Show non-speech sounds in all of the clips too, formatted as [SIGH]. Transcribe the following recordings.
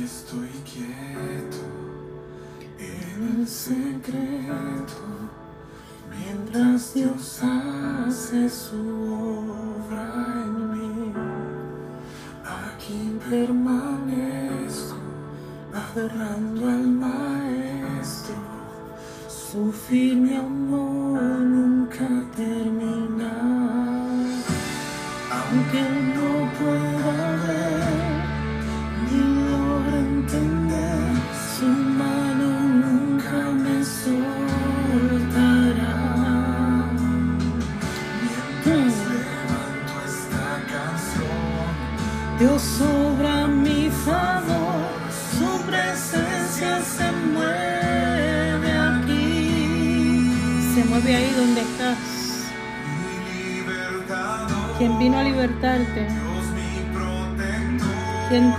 Aquí estoy quieto en el secreto mientras Dios hace su obra en mí. Aquí permanezco aferrando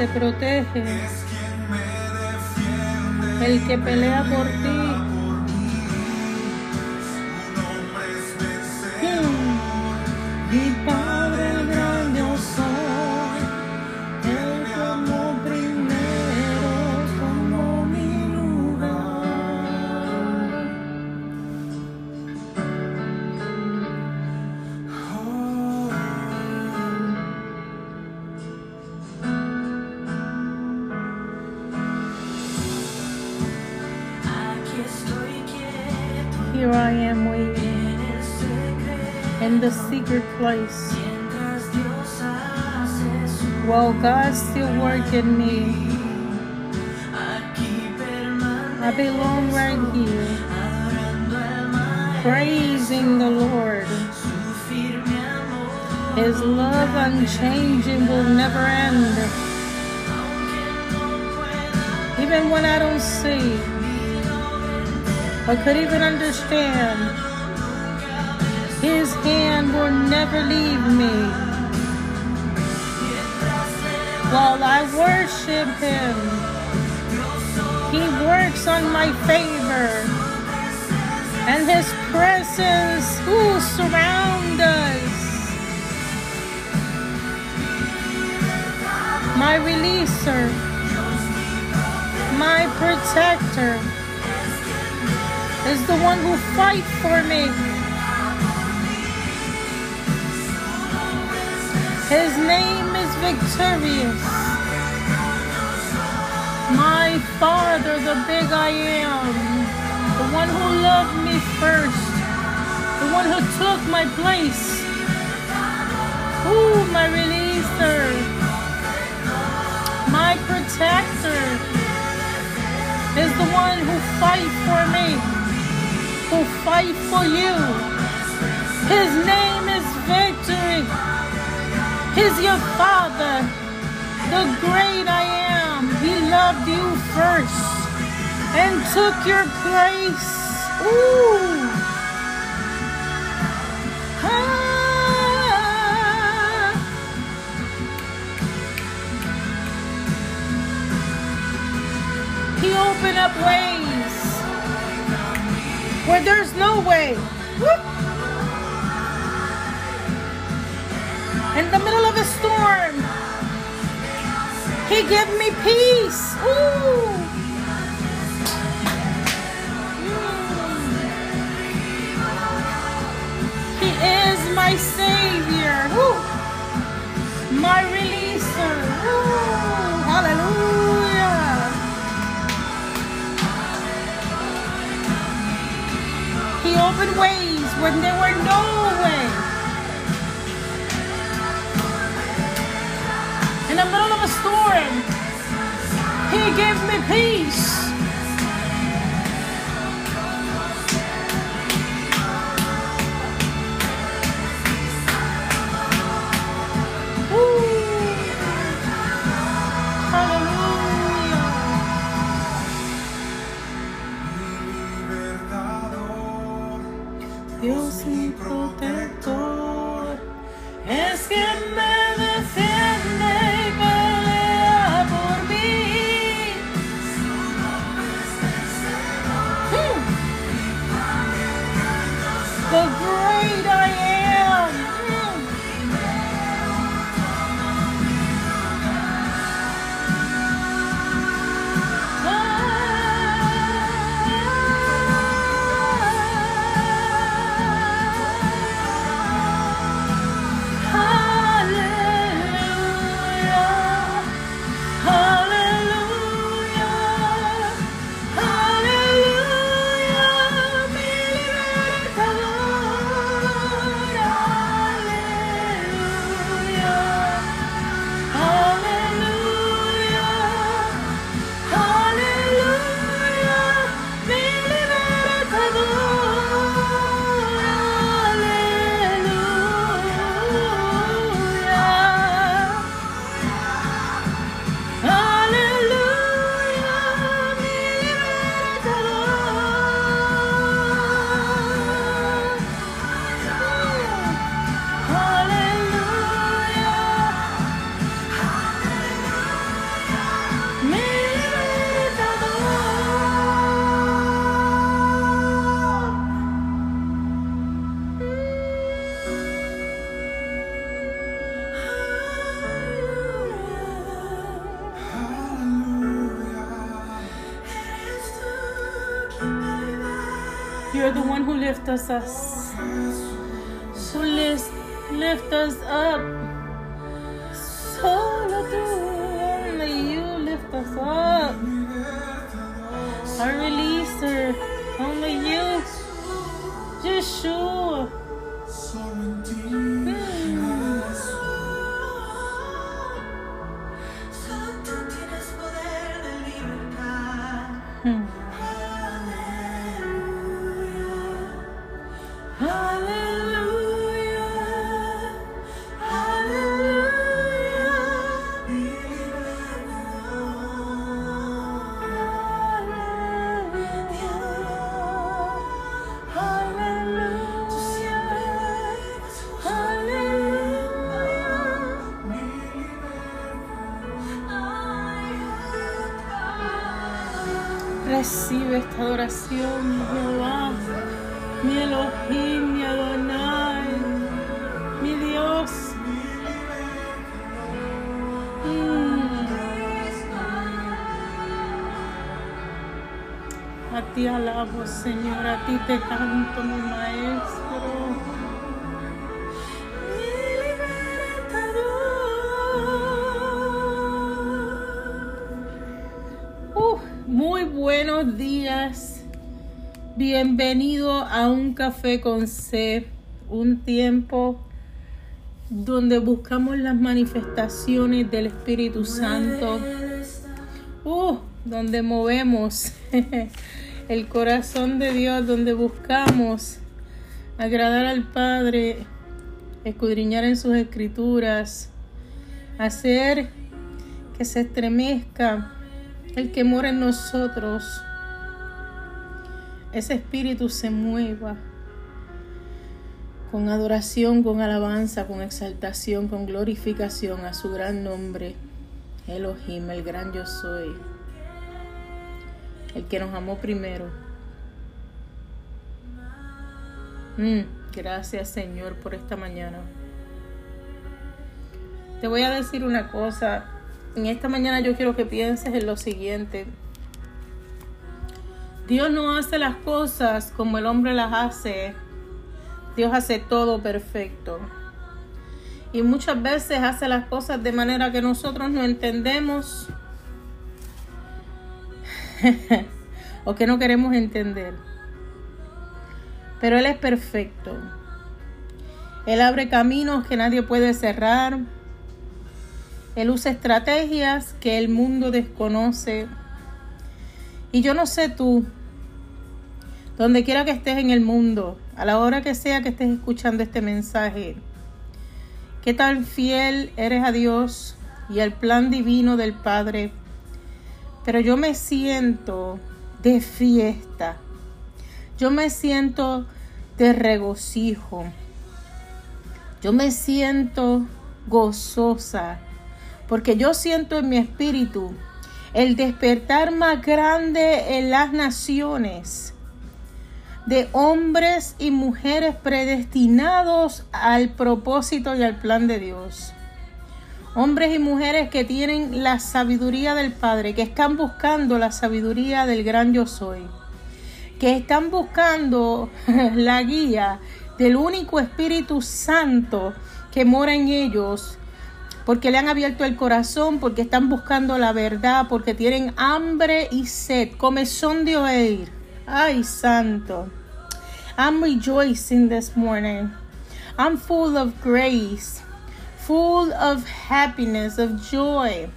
te protege, el que pelea por ti. Place. While God's still working me, I belong right here, praising the Lord. His love unchanging will never end. Even when I don't see or could even understand, His hand never leave me. While I worship Him, He works on my favor. And His presence who surround us. My releaser, my protector is the one who fight for me. His name is victorious. My Father, the big I am, the one who loved me first, the one who took my place. Ooh, my releaser, my protector is the one who fight for me, who fight for you. His name is victory. He's your father, the great I am. He loved you first and took your place. Ooh. Ah. He opened up ways where there's no way. Woo. In the middle of a storm, He gave me peace. Ooh. Mm. He is my Savior. Woo. My releaser. Woo. Hallelujah. He opened ways when there were no way. In the middle of a storm, He gave me peace. lift us, us. So lift us up. Con C, un tiempo donde buscamos las manifestaciones del Espíritu Santo. Uh, donde movemos [LAUGHS] el corazón de Dios, donde buscamos agradar al Padre, escudriñar en sus escrituras, hacer que se estremezca el que mora en nosotros, ese espíritu se mueva con adoración, con alabanza, con exaltación, con glorificación a su gran nombre, Elohim, el gran yo soy, el que nos amó primero. Mm, gracias Señor por esta mañana. Te voy a decir una cosa, en esta mañana yo quiero que pienses en lo siguiente. Dios no hace las cosas como el hombre las hace. Dios hace todo perfecto. Y muchas veces hace las cosas de manera que nosotros no entendemos [LAUGHS] o que no queremos entender. Pero Él es perfecto. Él abre caminos que nadie puede cerrar. Él usa estrategias que el mundo desconoce. Y yo no sé tú, donde quiera que estés en el mundo, a la hora que sea que estés escuchando este mensaje, qué tan fiel eres a Dios y al plan divino del Padre. Pero yo me siento de fiesta. Yo me siento de regocijo. Yo me siento gozosa porque yo siento en mi espíritu el despertar más grande en las naciones de hombres y mujeres predestinados al propósito y al plan de Dios. Hombres y mujeres que tienen la sabiduría del Padre, que están buscando la sabiduría del gran yo soy, que están buscando [LAUGHS] la guía del único Espíritu Santo que mora en ellos porque le han abierto el corazón, porque están buscando la verdad, porque tienen hambre y sed, comezón de oír. Ay, santo. I'm rejoicing this morning. I'm full of grace, full of happiness, of joy,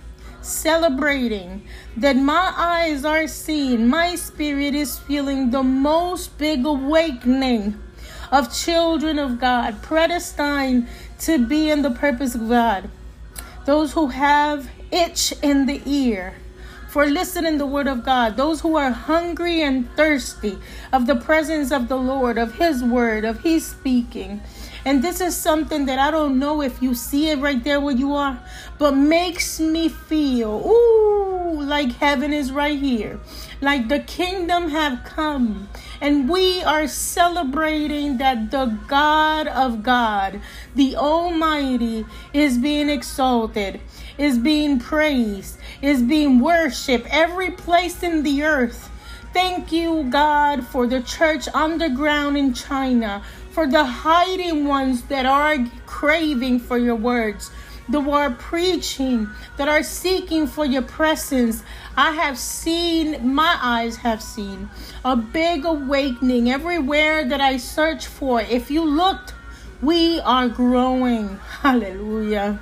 celebrating that my eyes are seeing, my spirit is feeling the most big awakening of children of God, predestined to be in the purpose of God those who have itch in the ear for listening the word of God, those who are hungry and thirsty of the presence of the Lord, of his word, of his speaking. And this is something that I don't know if you see it right there where you are, but makes me feel, ooh, like heaven is right here. Like the kingdom have come. And we are celebrating that the God of God, the Almighty, is being exalted, is being praised, is being worshiped every place in the earth thank you, God, for the church underground in China, for the hiding ones that are craving for your words, the are preaching, that are seeking for your presence. I have seen, my eyes have seen a big awakening everywhere that I search for. If you looked, we are growing. [LAUGHS] Hallelujah.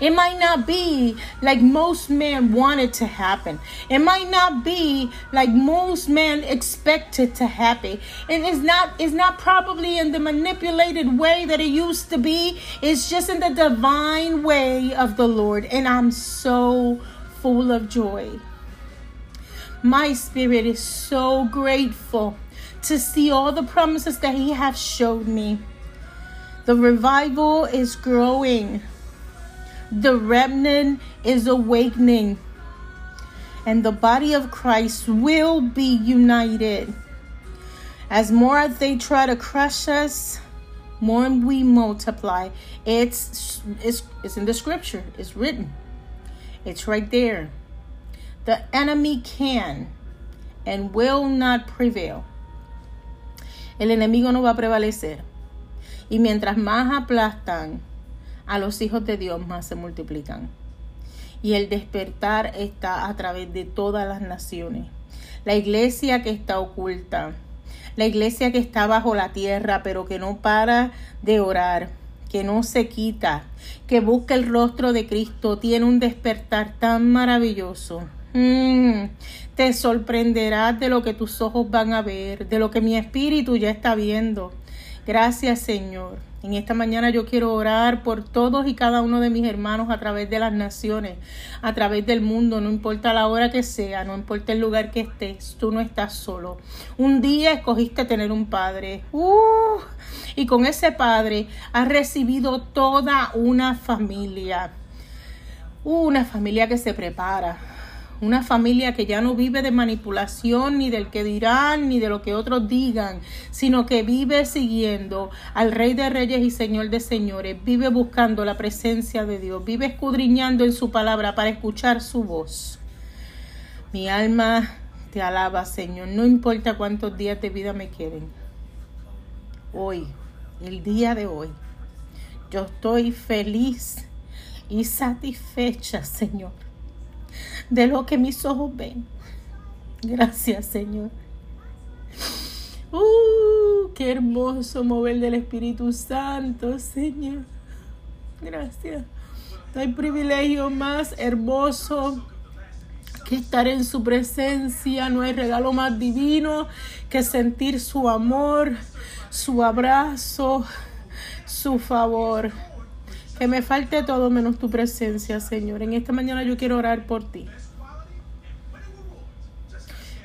It might not be like most men want it to happen. It might not be like most men expect it to happen. And it's not it's not probably in the manipulated way that it used to be. It's just in the divine way of the Lord. And I'm so full of joy. My spirit is so grateful to see all the promises that he has showed me. The revival is growing. The remnant is awakening. And the body of Christ will be united. As more as they try to crush us, more we multiply. It's, it's, it's in the scripture, it's written, it's right there. The enemy can and will not prevail. El enemigo no va a prevalecer. Y mientras más aplastan, a los hijos de Dios más se multiplican. Y el despertar está a través de todas las naciones. La iglesia que está oculta, la iglesia que está bajo la tierra, pero que no para de orar, que no se quita, que busca el rostro de Cristo, tiene un despertar tan maravilloso. Mm, te sorprenderás de lo que tus ojos van a ver, de lo que mi espíritu ya está viendo. Gracias Señor. En esta mañana yo quiero orar por todos y cada uno de mis hermanos a través de las naciones, a través del mundo, no importa la hora que sea, no importa el lugar que estés, tú no estás solo. Un día escogiste tener un padre. Uh, y con ese padre has recibido toda una familia. una familia que se prepara, una familia que ya no vive de manipulación, ni del que dirán, ni de lo que otros digan, sino que vive siguiendo al Rey de Reyes y Señor de Señores, vive buscando la presencia de Dios, vive escudriñando en su palabra para escuchar su voz. Mi alma te alaba, Señor, no importa cuántos días de vida me queden. Hoy, el día de hoy, yo estoy feliz y satisfecha, Señor de lo que mis ojos ven. Gracias, Señor. Uh, qué hermoso mover del Espíritu Santo, Señor. Gracias. No hay privilegio más hermoso que estar en su presencia. No hay regalo más divino que sentir su amor, su abrazo, su favor. Que me falte todo menos tu presencia, Señor. En esta mañana yo quiero orar por ti.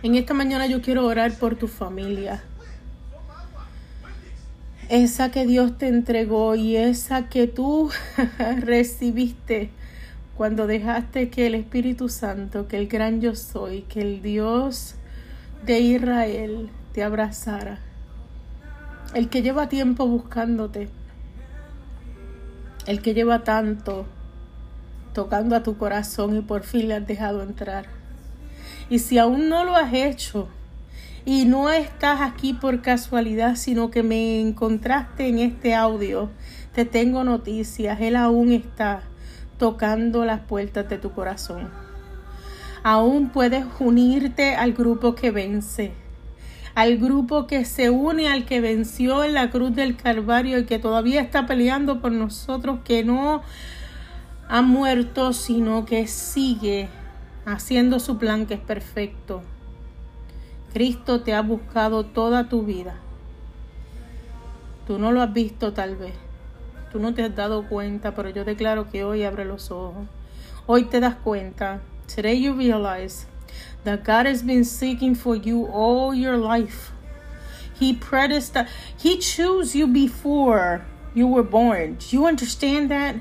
En esta mañana yo quiero orar por tu familia. Esa que Dios te entregó y esa que tú [LAUGHS] recibiste cuando dejaste que el Espíritu Santo, que el gran yo soy, que el Dios de Israel te abrazara. El que lleva tiempo buscándote el que lleva tanto tocando a tu corazón y por fin le has dejado entrar. Y si aún no lo has hecho y no estás aquí por casualidad, sino que me encontraste en este audio, te tengo noticias, Él aún está tocando las puertas de tu corazón. Aún puedes unirte al grupo que vence al grupo que se une al que venció en la cruz del Calvario y que todavía está peleando por nosotros, que no ha muerto, sino que sigue haciendo su plan que es perfecto. Cristo te ha buscado toda tu vida. Tú no lo has visto tal vez. Tú no te has dado cuenta, pero yo declaro que hoy abre los ojos. Hoy te das cuenta. Today you realize that God has been seeking for you all your life. He predestined, He chose you before you were born. Do you understand that?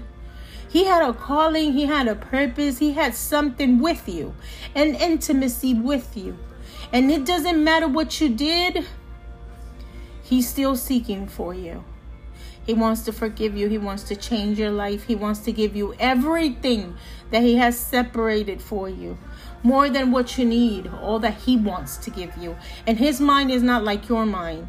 He had a calling, He had a purpose, He had something with you, an intimacy with you. And it doesn't matter what you did, He's still seeking for you. He wants to forgive you. He wants to change your life. He wants to give you everything that He has separated for you. More than what you need, all that He wants to give you. And His mind is not like your mind.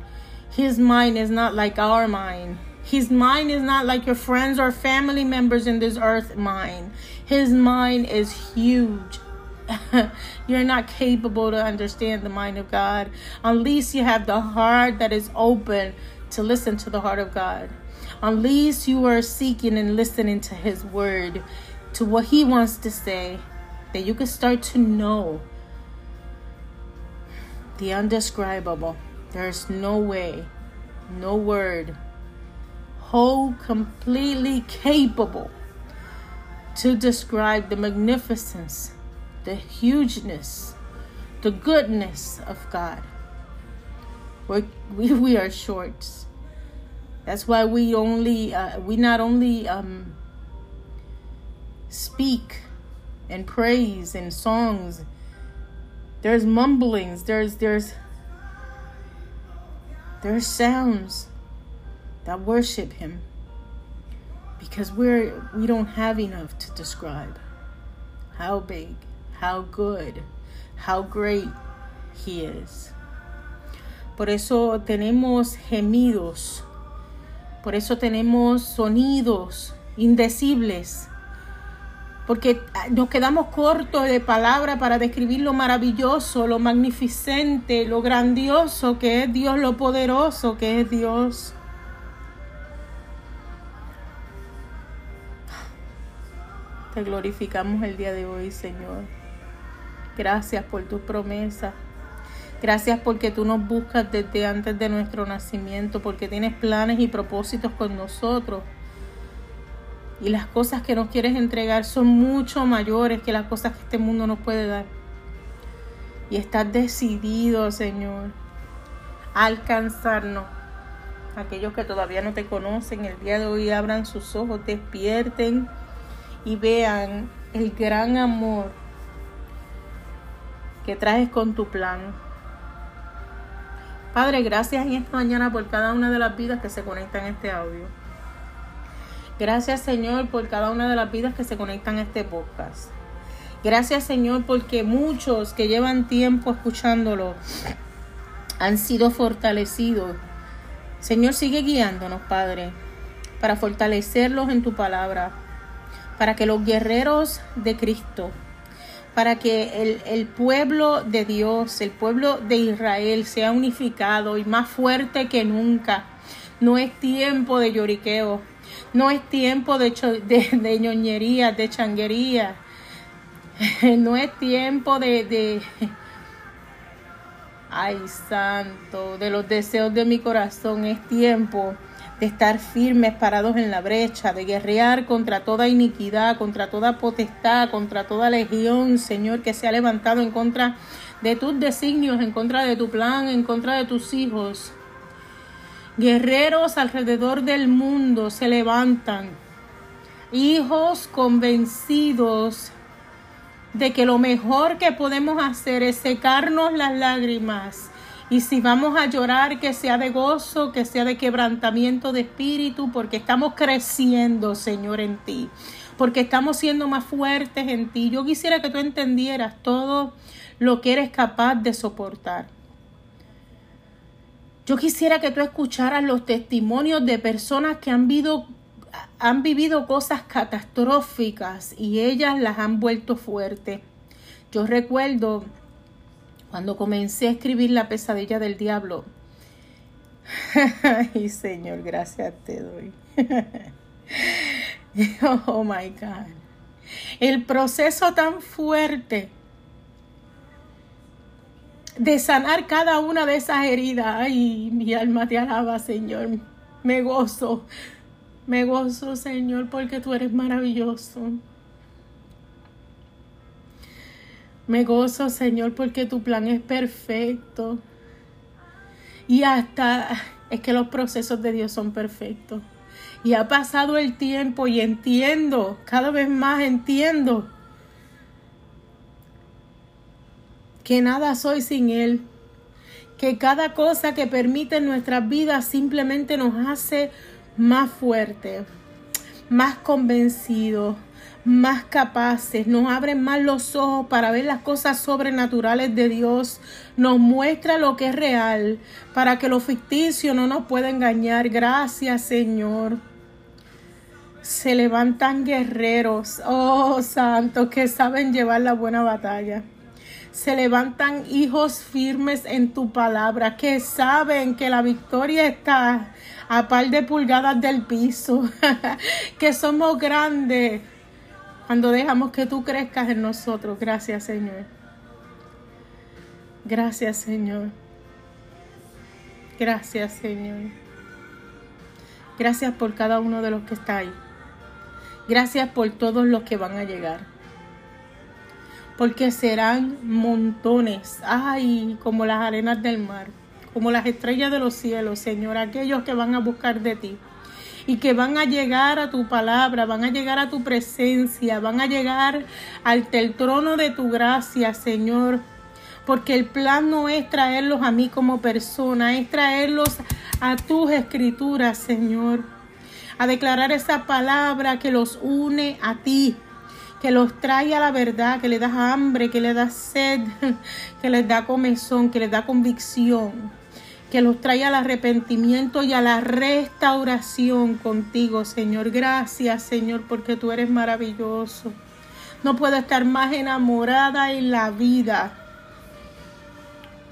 His mind is not like our mind. His mind is not like your friends or family members in this earth mind. His mind is huge. [LAUGHS] You're not capable to understand the mind of God unless you have the heart that is open to listen to the heart of God. Unless you are seeking and listening to His word, to what He wants to say, that you can start to know the undescribable. There's no way, no word, whole, completely capable to describe the magnificence, the hugeness, the goodness of God. We're, we we are short. That's why we only uh, we not only um, speak and praise and songs. There's mumblings. There's there's there's sounds that worship Him because we're we don't have enough to describe how big, how good, how great He is. Por eso tenemos gemidos, por eso tenemos sonidos indecibles, porque nos quedamos cortos de palabra para describir lo maravilloso, lo magnificente, lo grandioso que es Dios, lo poderoso que es Dios. Te glorificamos el día de hoy, Señor. Gracias por tus promesas. Gracias porque tú nos buscas desde antes de nuestro nacimiento, porque tienes planes y propósitos con nosotros. Y las cosas que nos quieres entregar son mucho mayores que las cosas que este mundo nos puede dar. Y estás decidido, Señor, a alcanzarnos. Aquellos que todavía no te conocen, el día de hoy abran sus ojos, despierten y vean el gran amor que traes con tu plan. Padre, gracias en esta mañana por cada una de las vidas que se conectan a este audio. Gracias Señor por cada una de las vidas que se conectan a este podcast. Gracias Señor porque muchos que llevan tiempo escuchándolo han sido fortalecidos. Señor, sigue guiándonos, Padre, para fortalecerlos en tu palabra, para que los guerreros de Cristo, para que el, el, pueblo de Dios, el pueblo de Israel sea unificado y más fuerte que nunca. No es tiempo de lloriqueo, no es tiempo de, de, de ñoñería, de changuería, [LAUGHS] no es tiempo de, de, ay santo, de los deseos de mi corazón, es tiempo de estar firmes, parados en la brecha, de guerrear contra toda iniquidad, contra toda potestad, contra toda legión, Señor, que se ha levantado en contra de tus designios, en contra de tu plan, en contra de tus hijos. Guerreros alrededor del mundo se levantan, hijos convencidos de que lo mejor que podemos hacer es secarnos las lágrimas y si vamos a llorar, que sea de gozo, que sea de quebrantamiento de espíritu, porque estamos creciendo, Señor, en ti, porque estamos siendo más fuertes en ti. Yo quisiera que tú entendieras todo lo que eres capaz de soportar. Yo quisiera que tú escucharas los testimonios de personas que han vivido, han vivido cosas catastróficas y ellas las han vuelto fuertes. Yo recuerdo cuando comencé a escribir La pesadilla del diablo, [LAUGHS] ay Señor, gracias te doy. [LAUGHS] oh my God. El proceso tan fuerte de sanar cada una de esas heridas. Ay, mi alma te alaba, Señor. Me gozo. Me gozo, Señor, porque tú eres maravilloso. Me gozo, Señor, porque tu plan es perfecto. Y hasta es que los procesos de Dios son perfectos. Y ha pasado el tiempo y entiendo, cada vez más entiendo, que nada soy sin Él. Que cada cosa que permite en nuestras vidas simplemente nos hace más fuertes, más convencidos, más capaces, nos abren más los ojos para ver las cosas sobrenaturales de Dios, nos muestra lo que es real, para que lo ficticio no nos pueda engañar. Gracias Señor. Se levantan guerreros, oh santos, que saben llevar la buena batalla. Se levantan hijos firmes en tu palabra, que saben que la victoria está a par de pulgadas del piso, [LAUGHS] que somos grandes cuando dejamos que tú crezcas en nosotros. Gracias, Señor. Gracias, Señor. Gracias, Señor. Gracias por cada uno de los que está ahí. Gracias por todos los que van a llegar. Porque serán montones, ay, como las arenas del mar, como las estrellas de los cielos, Señor, aquellos que van a buscar de ti y que van a llegar a tu palabra, van a llegar a tu presencia, van a llegar ante el trono de tu gracia, Señor. Porque el plan no es traerlos a mí como persona, es traerlos a tus escrituras, Señor. A declarar esa palabra que los une a ti, que los trae a la verdad, que les da hambre, que les da sed, [LAUGHS] que les da comezón, que les da convicción que los trae al arrepentimiento y a la restauración contigo, Señor. Gracias, Señor, porque tú eres maravilloso. No puedo estar más enamorada en la vida.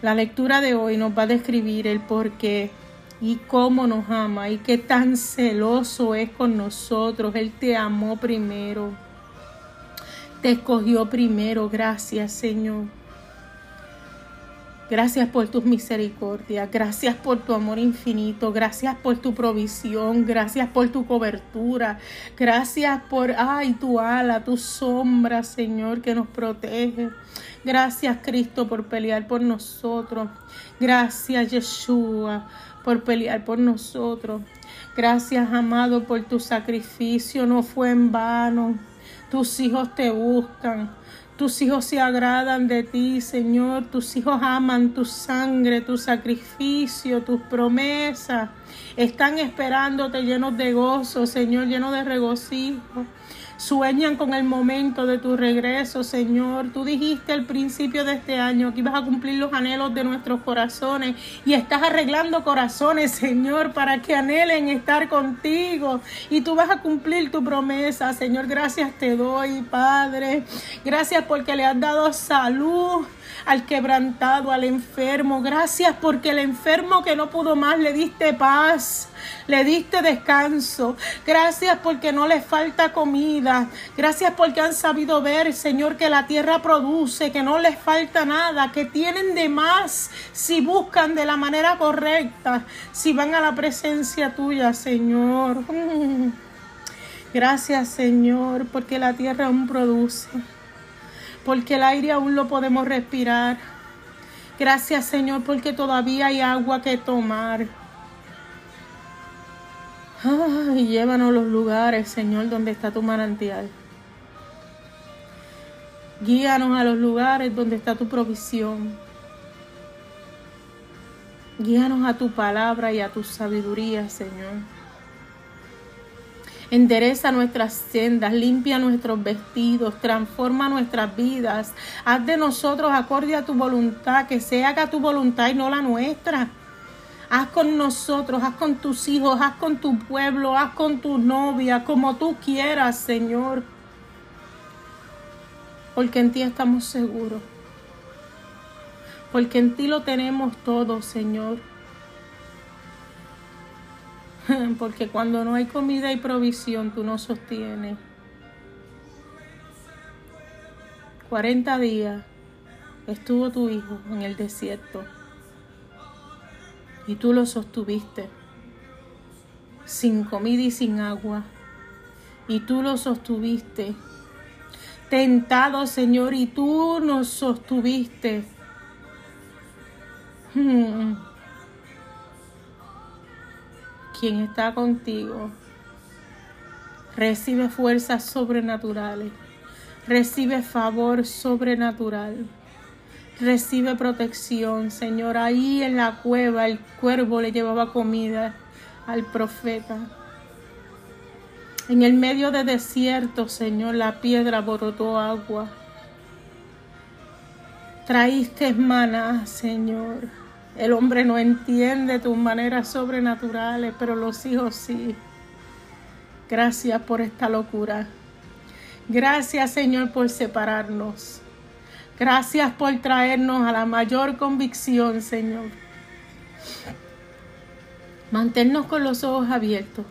La lectura de hoy nos va a describir el por qué y cómo nos ama y qué tan celoso es con nosotros. Él te amó primero. Te escogió primero. Gracias, Señor. Gracias por tus misericordias, gracias por tu amor infinito, gracias por tu provisión, gracias por tu cobertura, gracias por, ay, tu ala, tu sombra, Señor, que nos protege. Gracias, Cristo, por pelear por nosotros. Gracias, Yeshua, por pelear por nosotros. Gracias, amado, por tu sacrificio, no fue en vano. Tus hijos te buscan. Tus hijos se agradan de ti, Señor. Tus hijos aman tu sangre, tu sacrificio, tus promesas. Están esperándote llenos de gozo, Señor, llenos de regocijo. Sueñan con el momento de tu regreso, Señor. Tú dijiste al principio de este año que ibas a cumplir los anhelos de nuestros corazones y estás arreglando corazones, Señor, para que anhelen estar contigo. Y tú vas a cumplir tu promesa, Señor. Gracias te doy, Padre. Gracias porque le has dado salud al quebrantado, al enfermo. Gracias porque el enfermo que no pudo más le diste paz, le diste descanso. Gracias porque no les falta comida. Gracias porque han sabido ver, Señor, que la tierra produce, que no les falta nada, que tienen de más si buscan de la manera correcta, si van a la presencia tuya, Señor. [LAUGHS] Gracias, Señor, porque la tierra aún produce porque el aire aún lo podemos respirar. Gracias Señor porque todavía hay agua que tomar. Ay, llévanos a los lugares, Señor, donde está tu manantial. Guíanos a los lugares donde está tu provisión. Guíanos a tu palabra y a tu sabiduría, Señor. Endereza nuestras sendas, limpia nuestros vestidos, transforma nuestras vidas. Haz de nosotros acorde a tu voluntad, que se haga tu voluntad y no la nuestra. Haz con nosotros, haz con tus hijos, haz con tu pueblo, haz con tu novia, como tú quieras, Señor. Porque en ti estamos seguros. Porque en ti lo tenemos todo, Señor. [LAUGHS] Porque cuando no hay comida y provisión, tú no sostienes. 40 días estuvo tu hijo en el desierto y tú lo sostuviste sin comida y sin agua. Y tú lo sostuviste. Tentado, Señor, y tú nos sostuviste. [LAUGHS] quien está contigo recibe fuerzas sobrenaturales, recibe favor sobrenatural, recibe protección. Señor, ahí en la cueva el cuervo le llevaba comida al profeta. En el medio de desierto, Señor, la piedra brotó agua. Traíste maná, Señor. El hombre no entiende tus maneras sobrenaturales, pero los hijos sí. Gracias por esta locura. Gracias, Señor, por separarnos. Gracias por traernos a la mayor convicción, Señor. Manténnos con los ojos abiertos.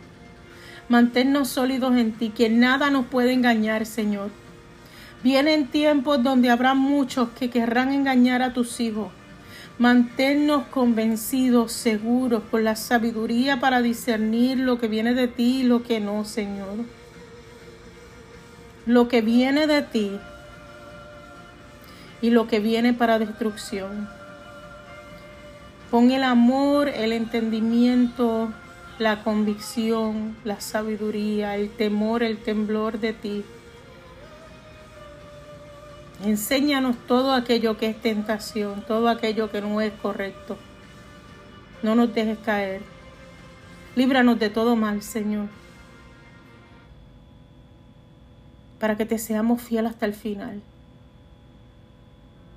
Manténnos sólidos en ti, que nada nos puede engañar, Señor. Vienen tiempos donde habrá muchos que querrán engañar a tus hijos. Manténnos convencidos, seguros, con la sabiduría para discernir lo que viene de ti y lo que no, Señor. Lo que viene de ti y lo que viene para destrucción. Pon el amor, el entendimiento, la convicción, la sabiduría, el temor, el temblor de ti. Enséñanos todo aquello que es tentación, todo aquello que no es correcto. No nos dejes caer. Líbranos de todo mal, Señor. Para que te seamos fiel hasta el final.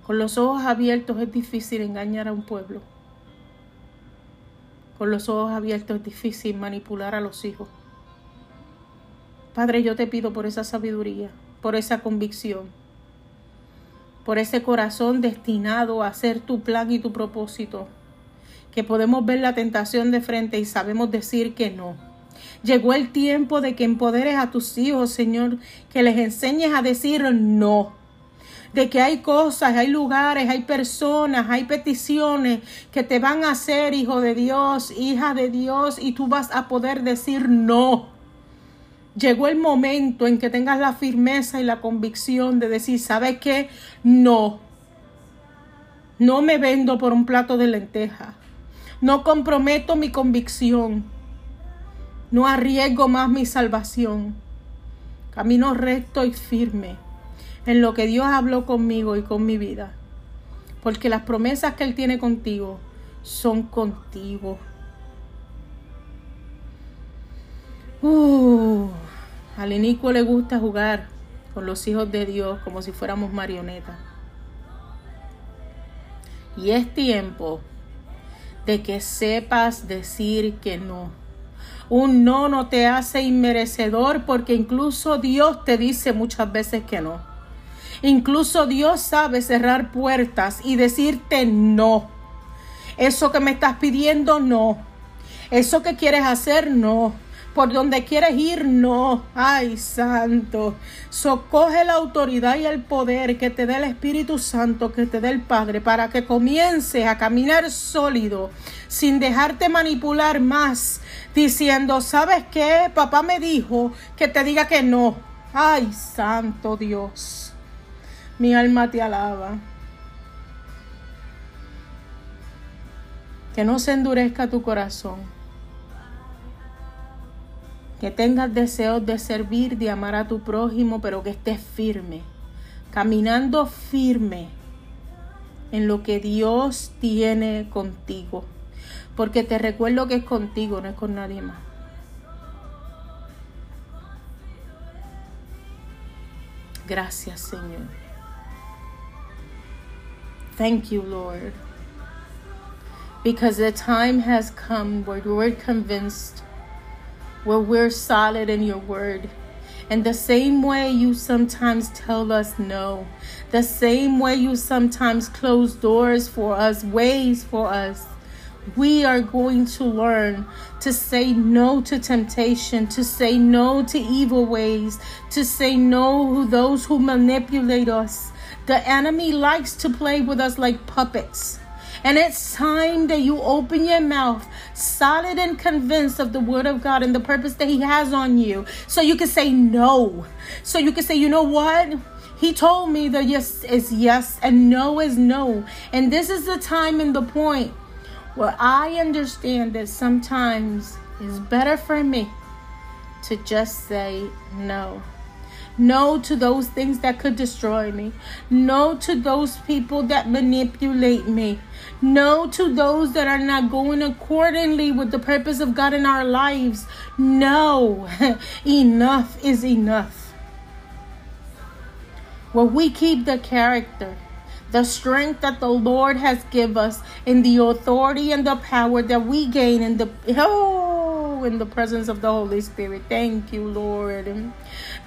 Con los ojos abiertos es difícil engañar a un pueblo. Con los ojos abiertos es difícil manipular a los hijos. Padre, yo te pido por esa sabiduría, por esa convicción, por ese corazón destinado a hacer tu plan y tu propósito, que podemos ver la tentación de frente y sabemos decir que no. Llegó el tiempo de que empoderes a tus hijos, Señor, que les enseñes a decir no de que hay cosas, hay lugares, hay personas, hay peticiones que te van a hacer, hijo de Dios, hija de Dios, y tú vas a poder decir no. Llegó el momento en que tengas la firmeza y la convicción de decir, ¿sabes qué? No. No me vendo por un plato de lenteja. No comprometo mi convicción. No arriesgo más mi salvación. Camino recto y firme en lo que Dios habló conmigo y con mi vida. Porque las promesas que Él tiene contigo son contigo. Uh, al inicuo le gusta jugar con los hijos de Dios como si fuéramos marionetas. Y es tiempo de que sepas decir que no. Un no no te hace inmerecedor porque incluso Dios te dice muchas veces que no. Incluso Dios sabe cerrar puertas y decirte no. Eso que me estás pidiendo, no. Eso que quieres hacer, no. Por donde quieres ir, no. Ay, santo. Socoge la autoridad y el poder que te dé el Espíritu Santo, que te dé el Padre, para que comiences a caminar sólido, sin dejarte manipular más, diciendo, ¿sabes qué? Papá me dijo que te diga que no. Ay, santo Dios. Mi alma te alaba. Que no se endurezca tu corazón. Que tengas deseos de servir, de amar a tu prójimo, pero que estés firme. Caminando firme en lo que Dios tiene contigo. Porque te recuerdo que es contigo, no es con nadie más. Gracias, Señor. Thank you, Lord. Because the time has come where we're convinced, where we're solid in your word. And the same way you sometimes tell us no, the same way you sometimes close doors for us, ways for us, we are going to learn to say no to temptation, to say no to evil ways, to say no to those who manipulate us, the enemy likes to play with us like puppets. And it's time that you open your mouth, solid and convinced of the word of God and the purpose that He has on you. So you can say no. So you can say, you know what? He told me that yes is yes and no is no. And this is the time and the point where I understand that sometimes it's better for me to just say no. No to those things that could destroy me. No to those people that manipulate me. No to those that are not going accordingly with the purpose of God in our lives. No, [LAUGHS] enough is enough. Where we keep the character, the strength that the Lord has given us, in the authority and the power that we gain in the oh, in the presence of the Holy Spirit. Thank you, Lord.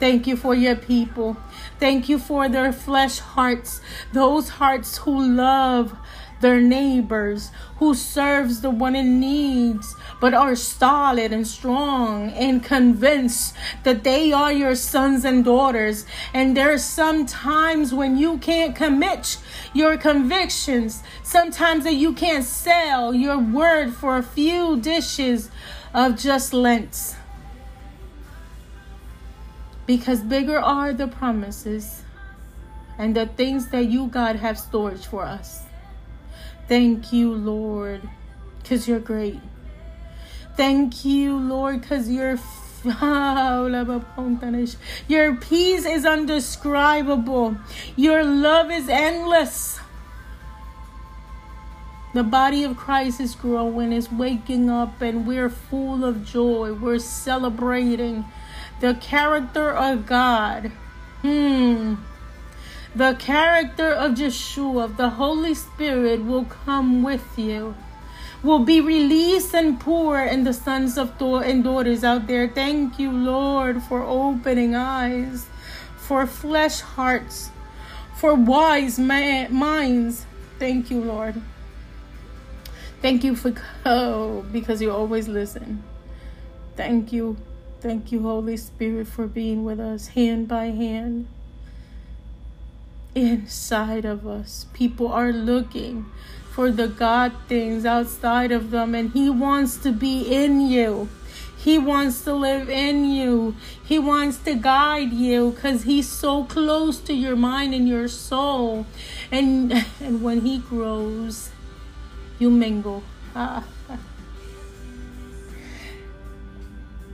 Thank you for your people. Thank you for their flesh hearts, those hearts who love their neighbors, who serves the one in needs, but are solid and strong and convinced that they are your sons and daughters. And there's some times when you can't commit your convictions, sometimes that you can't sell your word for a few dishes of just lent. Because bigger are the promises and the things that you, God, have storage for us. Thank you, Lord, because you're great. Thank you, Lord, because your [LAUGHS] your peace is undescribable. Your love is endless. The body of Christ is growing, is waking up, and we're full of joy. We're celebrating the character of God. Hmm. The character of Yeshua, of the Holy Spirit, will come with you, will be released and pour in the sons of da- and daughters out there. Thank you, Lord, for opening eyes, for flesh hearts, for wise minds. Thank you, Lord. Thank you for oh, because you always listen. Thank you. Thank you, Holy Spirit, for being with us hand by hand inside of us. People are looking for the God things outside of them, and He wants to be in you. He wants to live in you. He wants to guide you because He's so close to your mind and your soul. And, [LAUGHS] and when He grows, you mingle. [LAUGHS]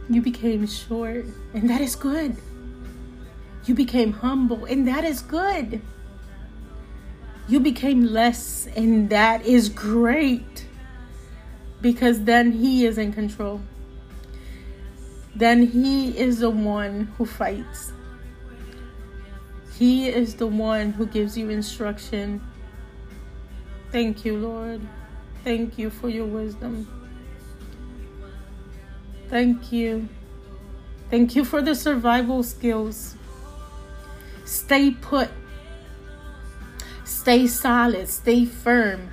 You became short, and that is good. You became humble, and that is good. You became less, and that is great. Because then He is in control. Then He is the one who fights. He is the one who gives you instruction. Thank you, Lord. Thank you for your wisdom. Thank you. Thank you for the survival skills. Stay put. Stay solid. Stay firm.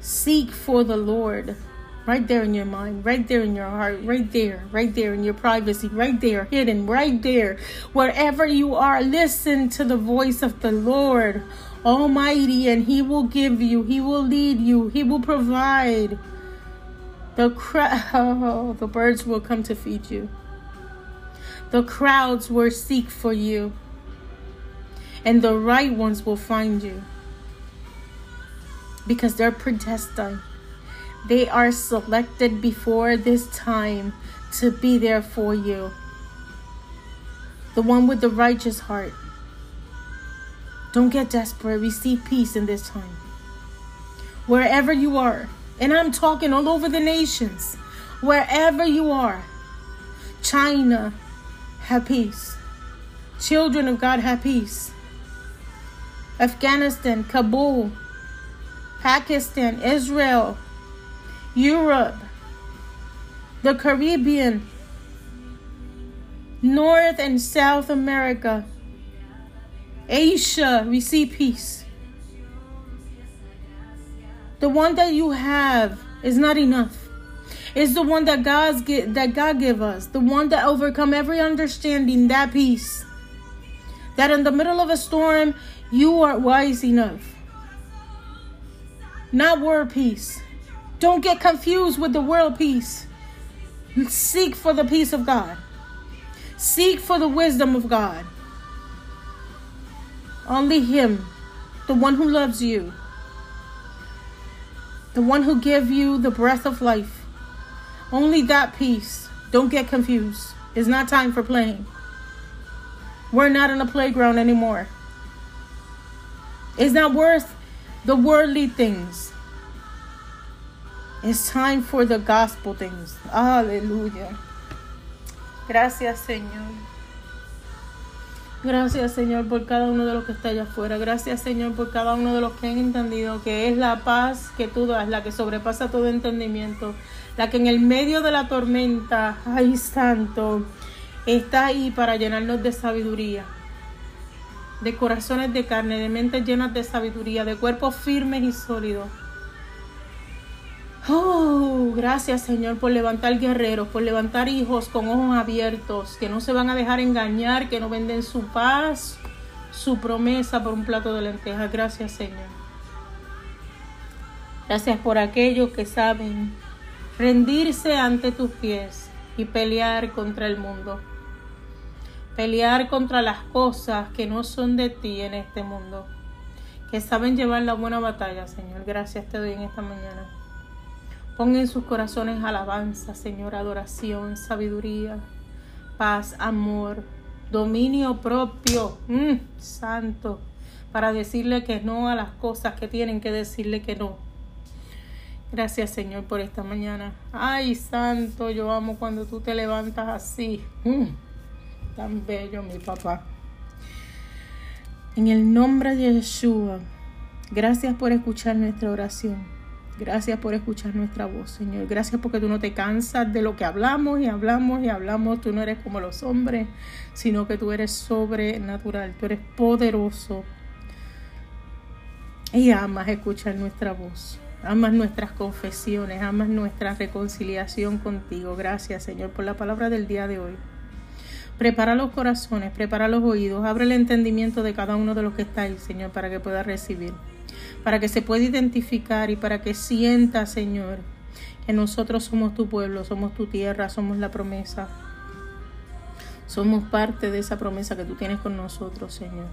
Seek for the Lord. Right there in your mind, right there in your heart, right there, right there in your privacy, right there, hidden, right there. Wherever you are, listen to the voice of the Lord Almighty, and He will give you, He will lead you, He will provide. The crowd, [LAUGHS] oh, the birds will come to feed you. The crowds will seek for you, and the right ones will find you because they're predestined. They are selected before this time to be there for you. The one with the righteous heart. Don't get desperate. Receive peace in this time. Wherever you are, and I'm talking all over the nations, wherever you are, China, have peace. Children of God, have peace. Afghanistan, Kabul, Pakistan, Israel, Europe, the Caribbean, North and South America, Asia, receive peace. The one that you have is not enough. It's the one that God's get, that God give us, the one that overcome every understanding, that peace. That in the middle of a storm, you are wise enough. Not world peace. Don't get confused with the world peace. Seek for the peace of God. Seek for the wisdom of God. Only Him, the one who loves you, the one who gave you the breath of life. Only that peace. Don't get confused. It's not time for playing. We're not in a playground anymore. It's not worth the worldly things. It's time for the gospel things. Aleluya. Gracias, Señor. Gracias, Señor, por cada uno de los que está allá afuera. Gracias, Señor, por cada uno de los que han entendido que es la paz que tú das, la que sobrepasa todo entendimiento, la que en el medio de la tormenta, ay, santo, está ahí para llenarnos de sabiduría, de corazones de carne, de mentes llenas de sabiduría, de cuerpos firmes y sólidos. Oh, gracias Señor por levantar guerreros, por levantar hijos con ojos abiertos, que no se van a dejar engañar, que no venden su paz, su promesa por un plato de lentejas. Gracias Señor. Gracias por aquellos que saben rendirse ante tus pies y pelear contra el mundo. Pelear contra las cosas que no son de ti en este mundo. Que saben llevar la buena batalla, Señor. Gracias te doy en esta mañana. Pon en sus corazones alabanza, Señor, adoración, sabiduría, paz, amor, dominio propio, mm, santo, para decirle que no a las cosas que tienen que decirle que no. Gracias, Señor, por esta mañana. Ay, santo, yo amo cuando tú te levantas así. Mm, tan bello, mi papá. En el nombre de Yeshua, gracias por escuchar nuestra oración. Gracias por escuchar nuestra voz, Señor. Gracias porque tú no te cansas de lo que hablamos y hablamos y hablamos. Tú no eres como los hombres, sino que tú eres sobrenatural. Tú eres poderoso. Y amas escuchar nuestra voz. Amas nuestras confesiones, amas nuestra reconciliación contigo. Gracias, Señor, por la palabra del día de hoy. Prepara los corazones, prepara los oídos, abre el entendimiento de cada uno de los que está ahí, Señor, para que pueda recibir para que se pueda identificar y para que sienta, Señor, que nosotros somos tu pueblo, somos tu tierra, somos la promesa. Somos parte de esa promesa que tú tienes con nosotros, Señor.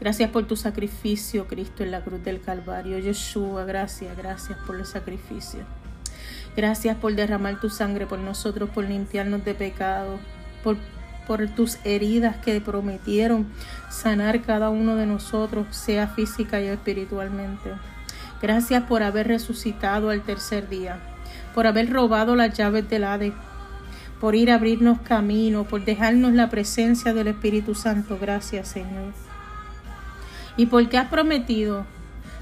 Gracias por tu sacrificio, Cristo, en la cruz del Calvario. Yeshua, gracias, gracias por el sacrificio. Gracias por derramar tu sangre por nosotros, por limpiarnos de pecado, por tus heridas que prometieron sanar cada uno de nosotros, sea física y espiritualmente. Gracias por haber resucitado al tercer día, por haber robado las llaves del Hades, por ir a abrirnos camino, por dejarnos la presencia del Espíritu Santo. Gracias, Señor. Y porque has prometido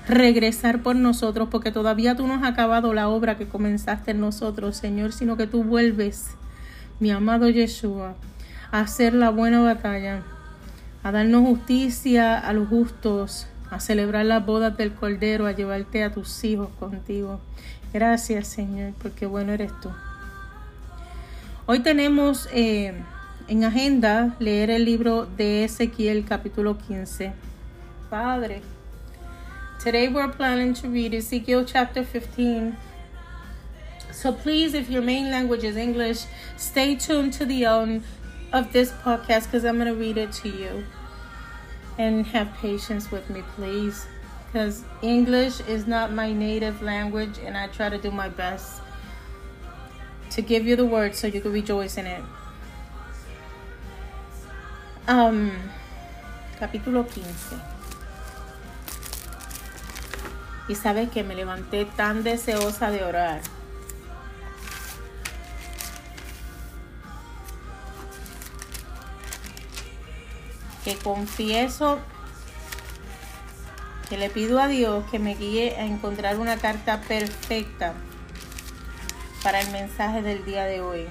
regresar por nosotros, porque todavía tú no has acabado la obra que comenzaste en nosotros, Señor, sino que tú vuelves, mi amado Yeshua, a hacer la buena batalla, a darnos justicia a los justos, a celebrar las bodas del Cordero, a llevarte a tus hijos contigo. Gracias Señor, porque bueno eres tú. Hoy tenemos eh, en agenda leer el libro de Ezequiel capítulo 15. Padre. Today we're planning to read Ezekiel chapter 15. So please, if your main language is English, stay tuned to the end of this podcast because I'm going to read it to you. And have patience with me, please. Because English is not my native language, and I try to do my best to give you the word so you can rejoice in it. Um, capítulo 15. Y sabes que me levanté tan deseosa de orar que confieso que le pido a Dios que me guíe a encontrar una carta perfecta para el mensaje del día de hoy.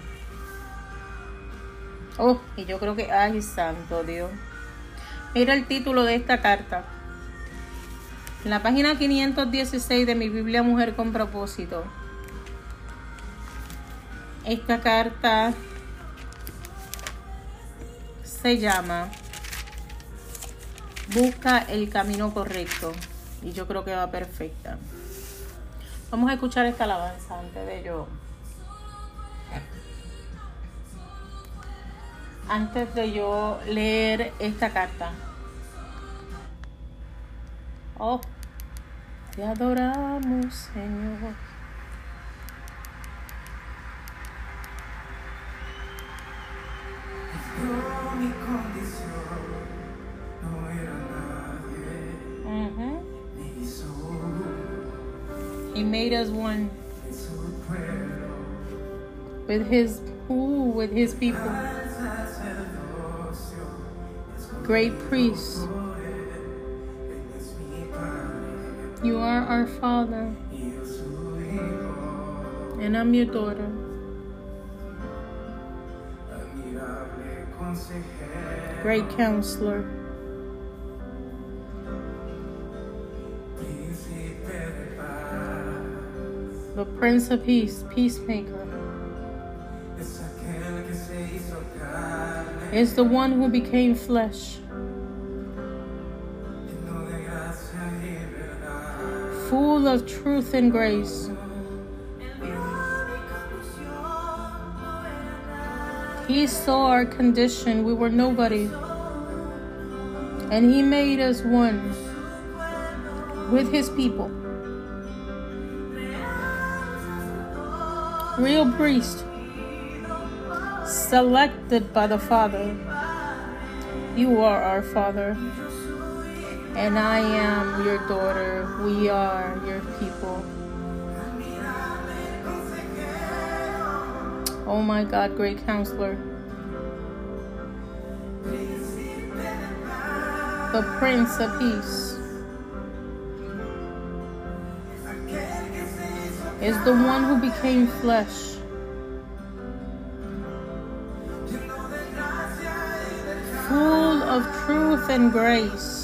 Oh, y yo creo que, ay, santo Dios. Mira el título de esta carta. En la página 516 de mi Biblia Mujer con propósito. Esta carta se llama busca el camino correcto. Y yo creo que va perfecta. Vamos a escuchar esta alabanza antes de yo. Antes de yo leer esta carta. Oh, te adoramos, Señor. Yo mi condición no era nadie, Ujú. ni soy He made us one with his ooh, with his people. Great priest, You are our Father, and I'm your daughter. Great counselor. The Prince of Peace, Peacemaker. Is the one who became flesh. Full of truth and grace. He saw our condition, we were nobody, and He made us one with His people. Real priest, selected by the Father. You are our Father, and I am your daughter. We are your people. Oh my God, great counselor. The Prince of Peace is the one who became flesh. Full of truth and grace.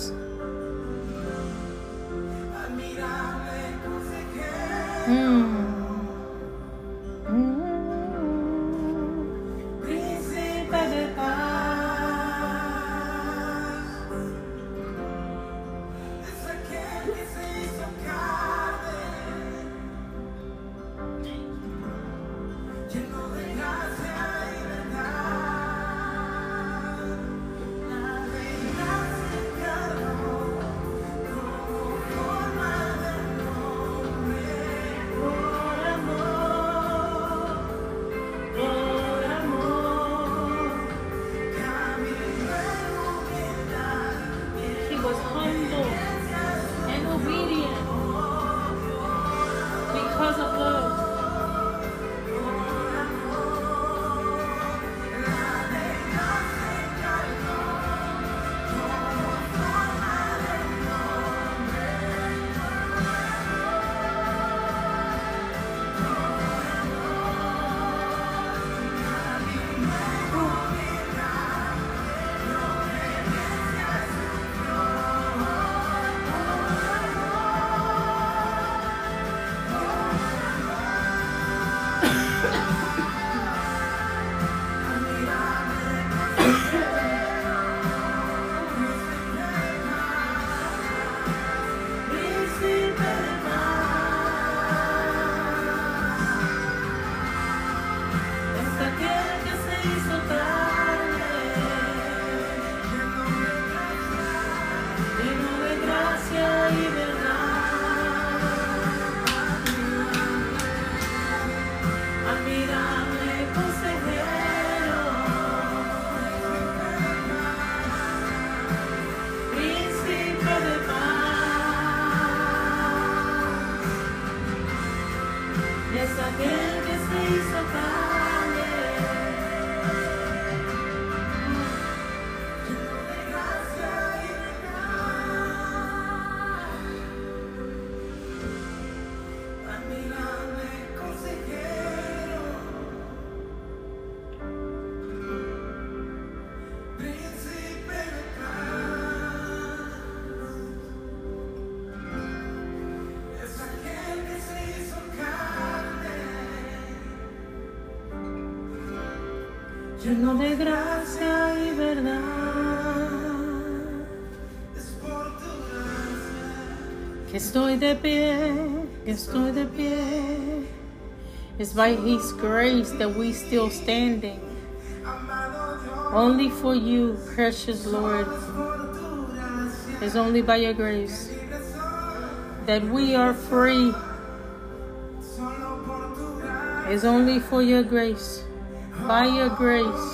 Lleno de gracia y verdad. es por tu gracia. Que estoy de pie, que estoy de pie. It's by His grace that we still standing. Only for you, precious Lord. por tu gracia, It's only by your grace that we are free. solo por tu gracia, It's only for your grace. By your grace.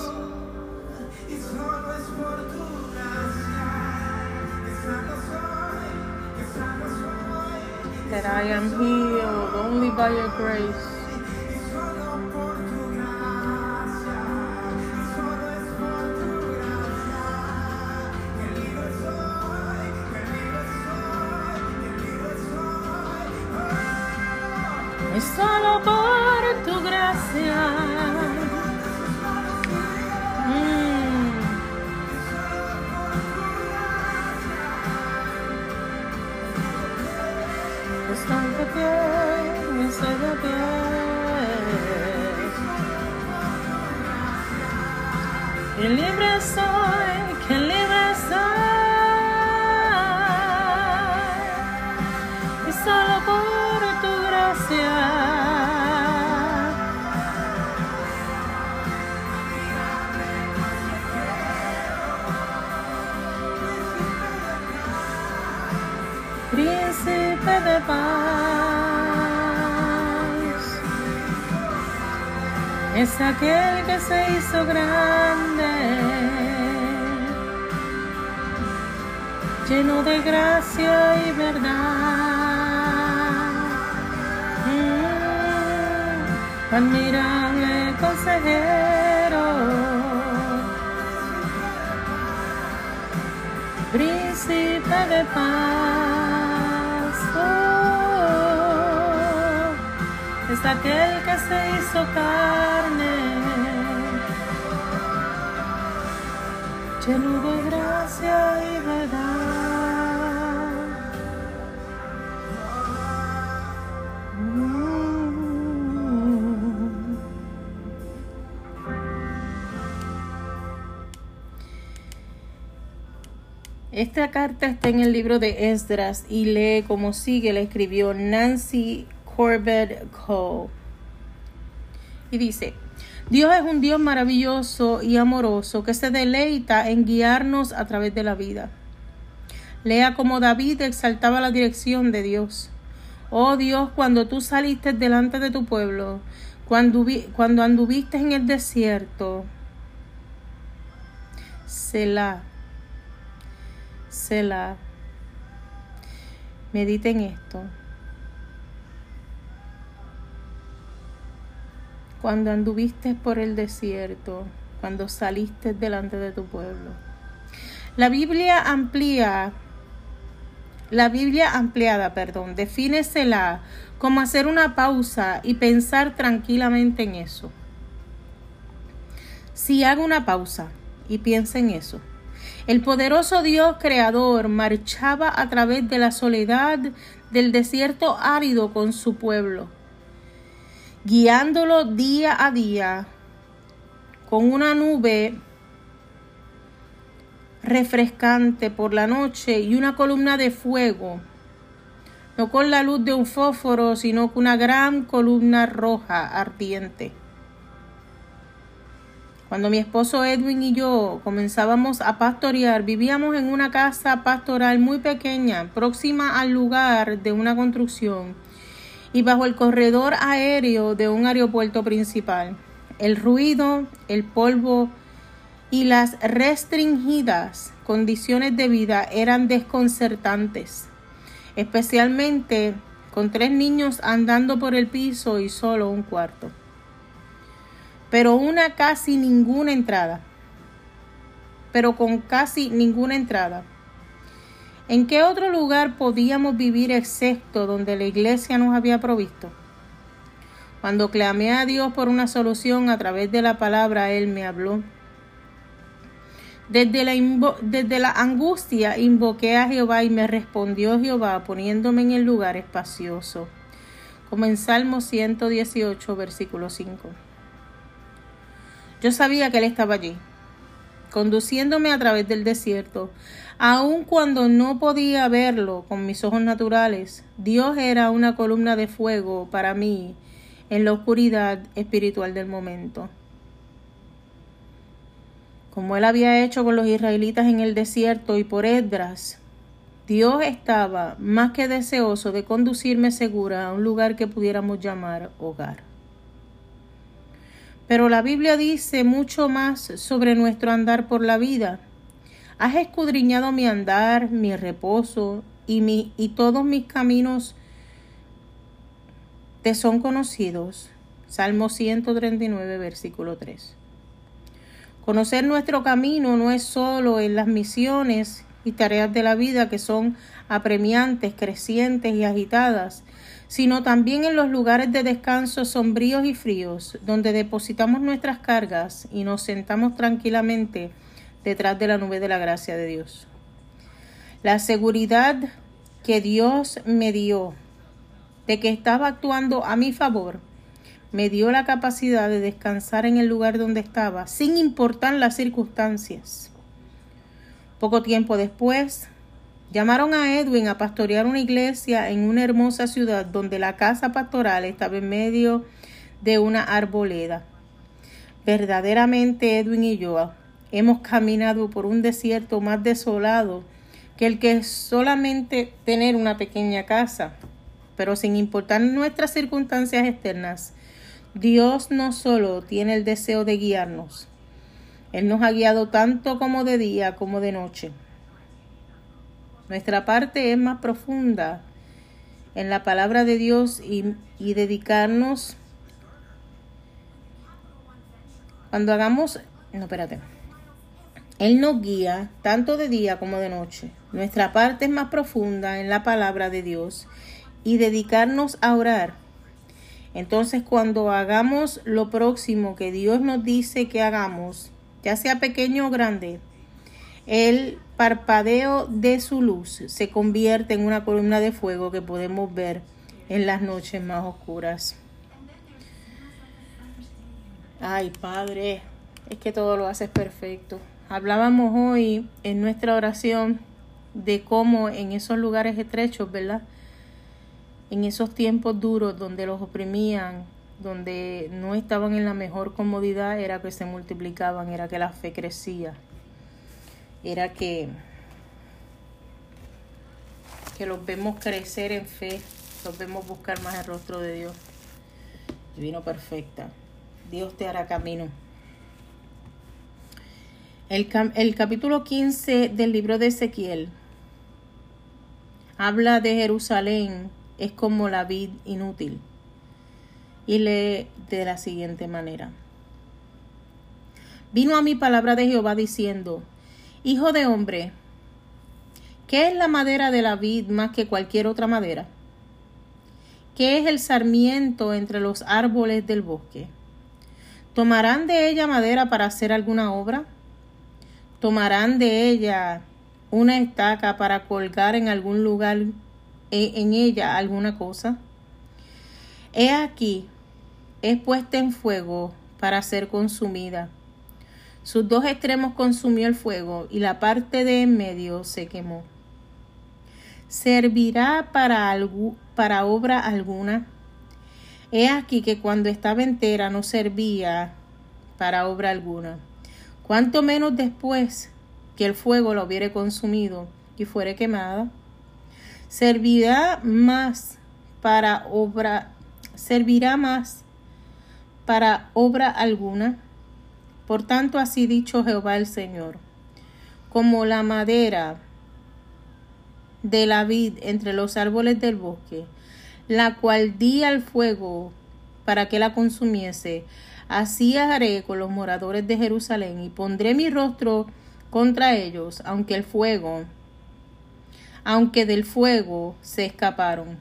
I am healed only by your grace. Que libre soy, que libre soy. Y solo por tu gracia. Príncipe de paz es aquel que se hizo grande, lleno de gracia y verdad. Mm, admirable consejero, príncipe de paz. Oh, es aquel que se hizo carne, lleno Esta carta está en el libro de Esdras y lee como sigue, la escribió Nancy Corbett Cole. Y dice, Dios es un Dios maravilloso y amoroso que se deleita en guiarnos a través de la vida. Lea como David exaltaba la dirección de Dios. Oh Dios, cuando tú saliste delante de tu pueblo, cuando, cuando anduviste en el desierto, Selah, Selah. Mediten esto. Cuando anduviste por el desierto, cuando saliste delante de tu pueblo. La Biblia amplía, la Biblia ampliada, perdón, define Selah como hacer una pausa y pensar tranquilamente en eso. Si hago una pausa y piensa en eso, el poderoso Dios creador marchaba a través de la soledad del desierto árido con su pueblo, guiándolo día a día con una nube refrescante por la noche y una columna de fuego, no con la luz de un fósforo, sino con una gran columna roja ardiente. Cuando mi esposo Edwin y yo comenzábamos a pastorear, vivíamos en una casa pastoral muy pequeña, próxima al lugar de una construcción y bajo el corredor aéreo de un aeropuerto principal. El ruido, el polvo y las restringidas condiciones de vida eran desconcertantes, especialmente con tres niños andando por el piso y solo un cuarto pero una casi ninguna entrada. Pero con casi ninguna entrada. ¿En qué otro lugar podíamos vivir excepto donde la iglesia nos había provisto? Cuando clamé a Dios por una solución a través de la palabra, Él me habló. Desde la, desde la angustia invoqué a Jehová y me respondió Jehová poniéndome en el lugar espacioso. Como en Salmo 118, versículo 5. Yo sabía que Él estaba allí, conduciéndome a través del desierto. Aun cuando no podía verlo con mis ojos naturales, Dios era una columna de fuego para mí en la oscuridad espiritual del momento. Como Él había hecho con los israelitas en el desierto y por Esdras, Dios estaba más que deseoso de conducirme segura a un lugar que pudiéramos llamar hogar. Pero la Biblia dice mucho más sobre nuestro andar por la vida. Has escudriñado mi andar, mi reposo y, mi, y todos mis caminos te son conocidos. Salmo 139, versículo 3. Conocer nuestro camino no es solo en las misiones y tareas de la vida que son apremiantes, crecientes y agitadas, sino también en los lugares de descanso sombríos y fríos, donde depositamos nuestras cargas y nos sentamos tranquilamente detrás de la nube de la gracia de Dios. La seguridad que Dios me dio de que estaba actuando a mi favor, me dio la capacidad de descansar en el lugar donde estaba, sin importar las circunstancias. Poco tiempo después, llamaron a Edwin a pastorear una iglesia en una hermosa ciudad donde la casa pastoral estaba en medio de una arboleda. Verdaderamente Edwin y yo hemos caminado por un desierto más desolado que el que es solamente tener una pequeña casa. Pero sin importar nuestras circunstancias externas, Dios no solo tiene el deseo de guiarnos, Él nos ha guiado tanto como de día como de noche. Nuestra parte es más profunda en la palabra de Dios y, dedicarnos cuando hagamos, no, espérate. Él nos guía tanto de día como de noche. Nuestra parte es más profunda en la palabra de Dios y dedicarnos a orar. Entonces cuando hagamos lo próximo que Dios nos dice que hagamos, ya sea pequeño o grande, el parpadeo de su luz se convierte en una columna de fuego que podemos ver en las noches más oscuras. Ay, Padre, es que todo lo haces perfecto. Hablábamos hoy en nuestra oración de cómo en esos lugares estrechos, ¿verdad? En esos tiempos duros donde los oprimían, donde no estaban en la mejor comodidad, era que se multiplicaban, era que la fe crecía, era que, que los vemos crecer en fe, los vemos buscar más el rostro de Dios. Divino perfecta. Dios te hará camino. El, el, capítulo 15 del libro de Ezequiel habla de Jerusalén, es como la vid inútil. Y lee de la siguiente manera. Vino a mi palabra de Jehová diciendo, Hijo de hombre, ¿qué es la madera de la vid más que cualquier otra madera? ¿Qué es el sarmiento entre los árboles del bosque? ¿Tomarán de ella madera para hacer alguna obra? ¿Tomarán de ella una estaca para colgar en algún lugar en ella alguna cosa? He aquí, es puesta en fuego para ser consumida. Sus dos extremos consumió el fuego y la parte de en medio se quemó. ¿Servirá para, algo, para obra alguna? He aquí que cuando estaba entera no servía para obra alguna, cuanto menos después que el fuego la hubiere consumido y fuere quemada, servirá más para obra, servirá más para obra alguna. Por tanto, así dicho Jehová el Señor, como la madera de la vid entre los árboles del bosque, la cual di al fuego para que la consumiese. Así haré con los moradores de Jerusalén y pondré mi rostro contra ellos, aunque el fuego, aunque del fuego se escaparon.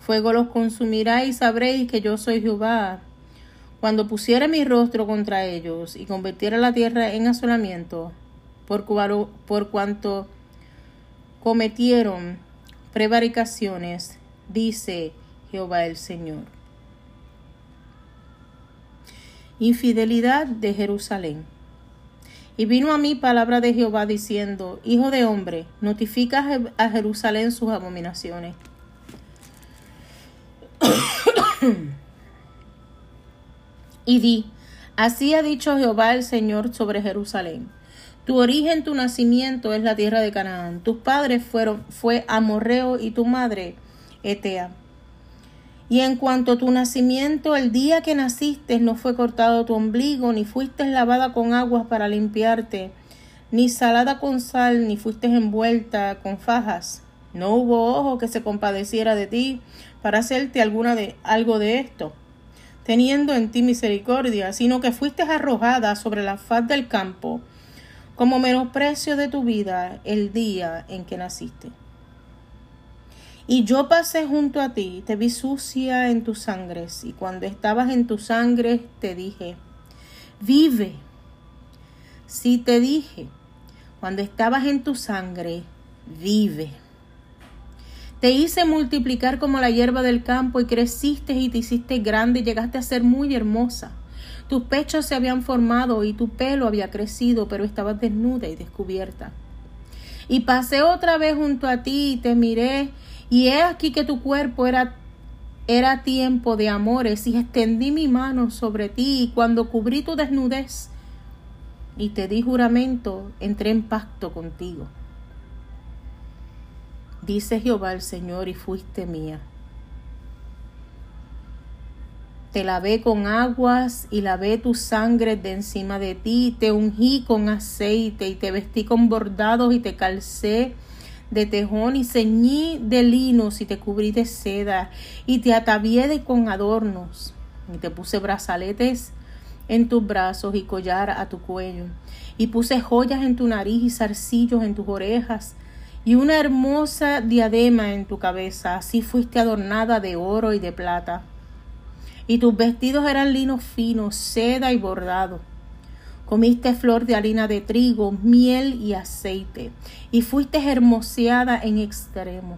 Fuego los consumirá y sabréis que yo soy Jehová. Cuando pusiere mi rostro contra ellos y convirtiera la tierra en asolamiento, por, por cuanto cometieron prevaricaciones dice Jehová el Señor. Infidelidad de Jerusalén. Y vino a mí palabra de Jehová diciendo, Hijo de hombre, notifica a Jerusalén sus abominaciones. [COUGHS] [COUGHS] y di, así ha dicho Jehová el Señor sobre Jerusalén. Tu origen, tu nacimiento es la tierra de Canaán. Tus padres fueron, fue Amorreo y tu madre Etea. Y en cuanto a tu nacimiento, el día que naciste no fue cortado tu ombligo, ni fuiste lavada con aguas para limpiarte, ni salada con sal, ni fuiste envuelta con fajas. No hubo ojo que se compadeciera de ti para hacerte alguna de, algo de esto, teniendo en ti misericordia, sino que fuiste arrojada sobre la faz del campo como menosprecio de tu vida el día en que naciste. Y yo pasé junto a ti, te vi sucia en tus sangres, y cuando estabas en tus sangres te dije, vive. Si te dije, cuando estabas en tu sangre, vive. Te hice multiplicar como la hierba del campo y creciste y te hiciste grande y llegaste a ser muy hermosa. Tus pechos se habían formado y tu pelo había crecido, pero estabas desnuda y descubierta. Y pasé otra vez junto a ti y te miré y he aquí que tu cuerpo era era tiempo de amores y extendí mi mano sobre ti y cuando cubrí tu desnudez y te di juramento, entré en pacto contigo. Dice Jehová el Señor y fuiste mía. Te lavé con aguas y lavé tu sangre de encima de ti, te ungí con aceite y te vestí con bordados y te calcé de tejón y ceñí de linos y te cubrí de seda y te atavié de con adornos y te puse brazaletes en tus brazos y collar a tu cuello y puse joyas en tu nariz y zarcillos en tus orejas y una hermosa diadema en tu cabeza. Así fuiste adornada de oro y de plata. Y tus vestidos eran lino fino seda y bordado. Comiste flor de harina de trigo, miel y aceite, y fuiste hermoseada en extremo.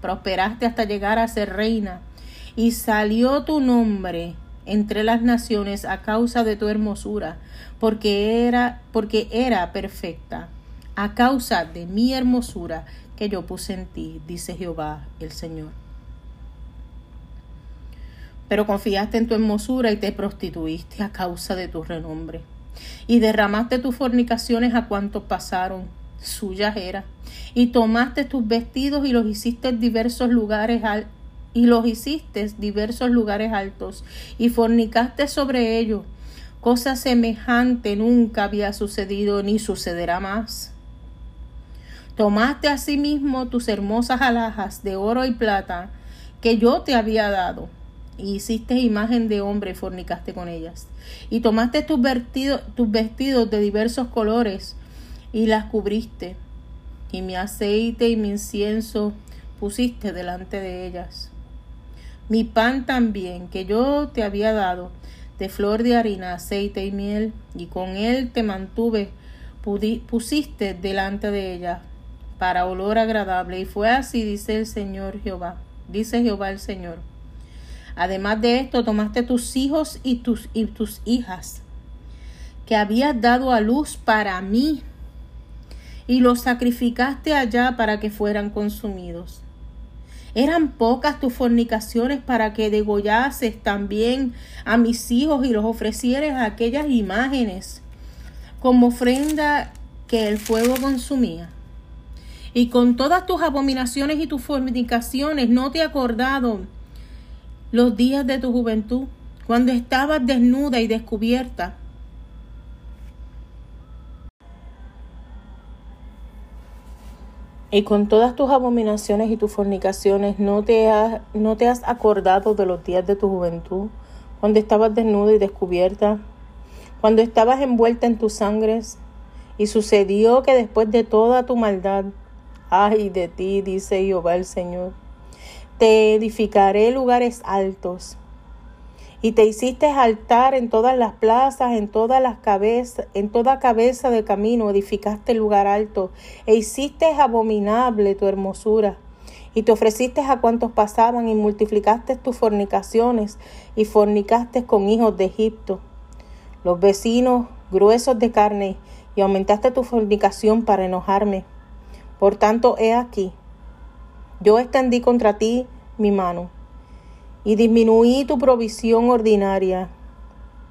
Prosperaste hasta llegar a ser reina, y salió tu nombre entre las naciones a causa de tu hermosura, porque era, porque era perfecta, a causa de mi hermosura que yo puse en ti, dice Jehová el Señor. Pero confiaste en tu hermosura y te prostituiste a causa de tu renombre y derramaste tus fornicaciones a cuantos pasaron, suyas era, y tomaste tus vestidos y los hiciste diversos lugares y los hiciste diversos lugares altos, y fornicaste sobre ellos. Cosa semejante nunca había sucedido ni sucederá más. Tomaste asimismo tus hermosas alhajas de oro y plata que yo te había dado, y hiciste imagen de hombre y fornicaste con ellas. Y tomaste tus, tus vestidos de diversos colores y las cubriste. Y mi aceite y mi incienso pusiste delante de ellas. Mi pan también, que yo te había dado, de flor de harina, aceite y miel, y con él te mantuve, pusiste delante de ellas, para olor agradable. Y fue así, dice el Señor Jehová, dice Jehová el Señor Además de esto, tomaste tus hijos y tus, y tus hijas, que habías dado a luz para mí, y los sacrificaste allá para que fueran consumidos. Eran pocas tus fornicaciones para que degollases también a mis hijos y los ofrecieres a aquellas imágenes como ofrenda que el fuego consumía. Y con todas tus abominaciones y tus fornicaciones no te he acordado los días de tu juventud, cuando estabas desnuda y descubierta. Y con todas tus abominaciones y tus fornicaciones no te, no te has acordado de los días de tu juventud, cuando estabas desnuda y descubierta, cuando estabas envuelta en tus sangres, y sucedió que después de toda tu maldad, ay de ti, dice Jehová el Señor, te edificaré lugares altos. Y te hiciste altar en todas las plazas, en todas las cabezas, en toda cabeza de camino edificaste lugar alto, e hiciste abominable tu hermosura. Y te ofreciste a cuantos pasaban, y multiplicaste tus fornicaciones, y fornicaste con hijos de Egipto, los vecinos gruesos de carne, y aumentaste tu fornicación para enojarme. Por tanto, he aquí, yo extendí contra ti mi mano y disminuí tu provisión ordinaria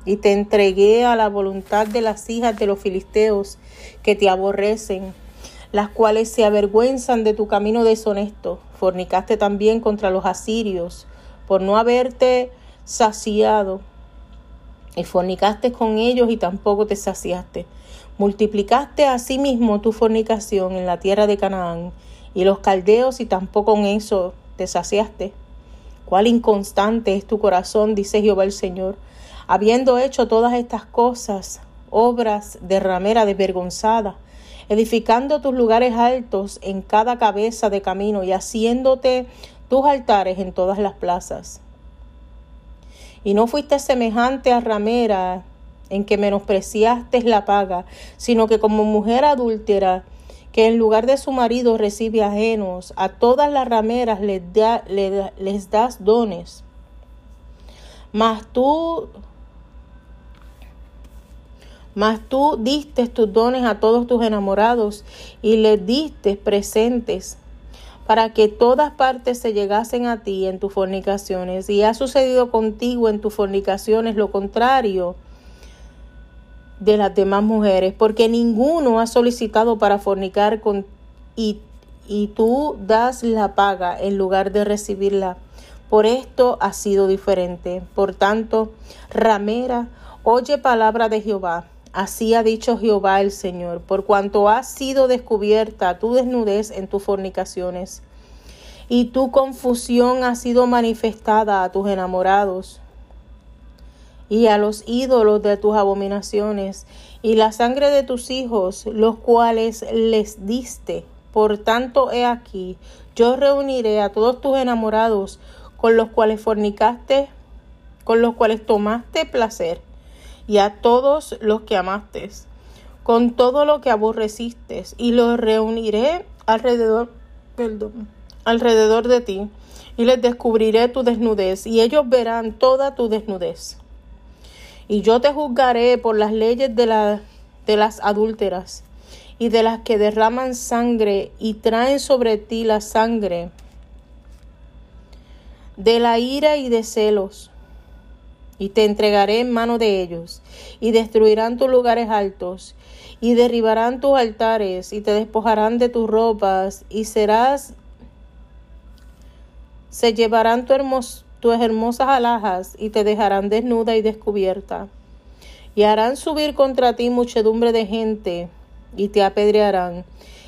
y te entregué a la voluntad de las hijas de los filisteos que te aborrecen, las cuales se avergüenzan de tu camino deshonesto. Fornicaste también contra los asirios por no haberte saciado y fornicaste con ellos y tampoco te saciaste. Multiplicaste asimismo tu fornicación en la tierra de Canaán y los caldeos y tampoco con eso te saciaste. Cuál inconstante es tu corazón, dice Jehová el Señor. Habiendo hecho todas estas cosas, obras de ramera desvergonzada, edificando tus lugares altos en cada cabeza de camino y haciéndote tus altares en todas las plazas. Y no fuiste semejante a ramera en que menospreciaste la paga, sino que como mujer adúltera, que en lugar de su marido recibe ajenos, a todas las rameras les, das dones. Mas tú mas tú diste tus dones a todos tus enamorados y les diste presentes para que todas partes se llegasen a ti en tus fornicaciones. Y ha sucedido contigo en tus fornicaciones lo contrario de las demás mujeres, porque ninguno ha solicitado para fornicar con y, y tú das la paga en lugar de recibirla. Por esto ha sido diferente. Por tanto, ramera, oye palabra de Jehová. Así ha dicho Jehová el Señor, por cuanto ha sido descubierta tu desnudez en tus fornicaciones, y tu confusión ha sido manifestada a tus enamorados y a los ídolos de tus abominaciones, y la sangre de tus hijos, los cuales les diste. Por tanto, he aquí, yo reuniré a todos tus enamorados con los cuales fornicaste, con los cuales tomaste placer y a todos los que amaste, con todo lo que aborreciste, y los reuniré alrededor, perdón, alrededor de ti, y les descubriré tu desnudez, y ellos verán toda tu desnudez. Y yo te juzgaré por las leyes de, de las adúlteras, y de las que derraman sangre y traen sobre ti la sangre de la ira y de celos. Y te entregaré en mano de ellos, y destruirán tus lugares altos, y derribarán tus altares, y te despojarán de tus ropas, y serás, se llevarán tu tus hermosas alhajas, y te dejarán desnuda y descubierta, y harán subir contra ti muchedumbre de gente, y te apedrearán,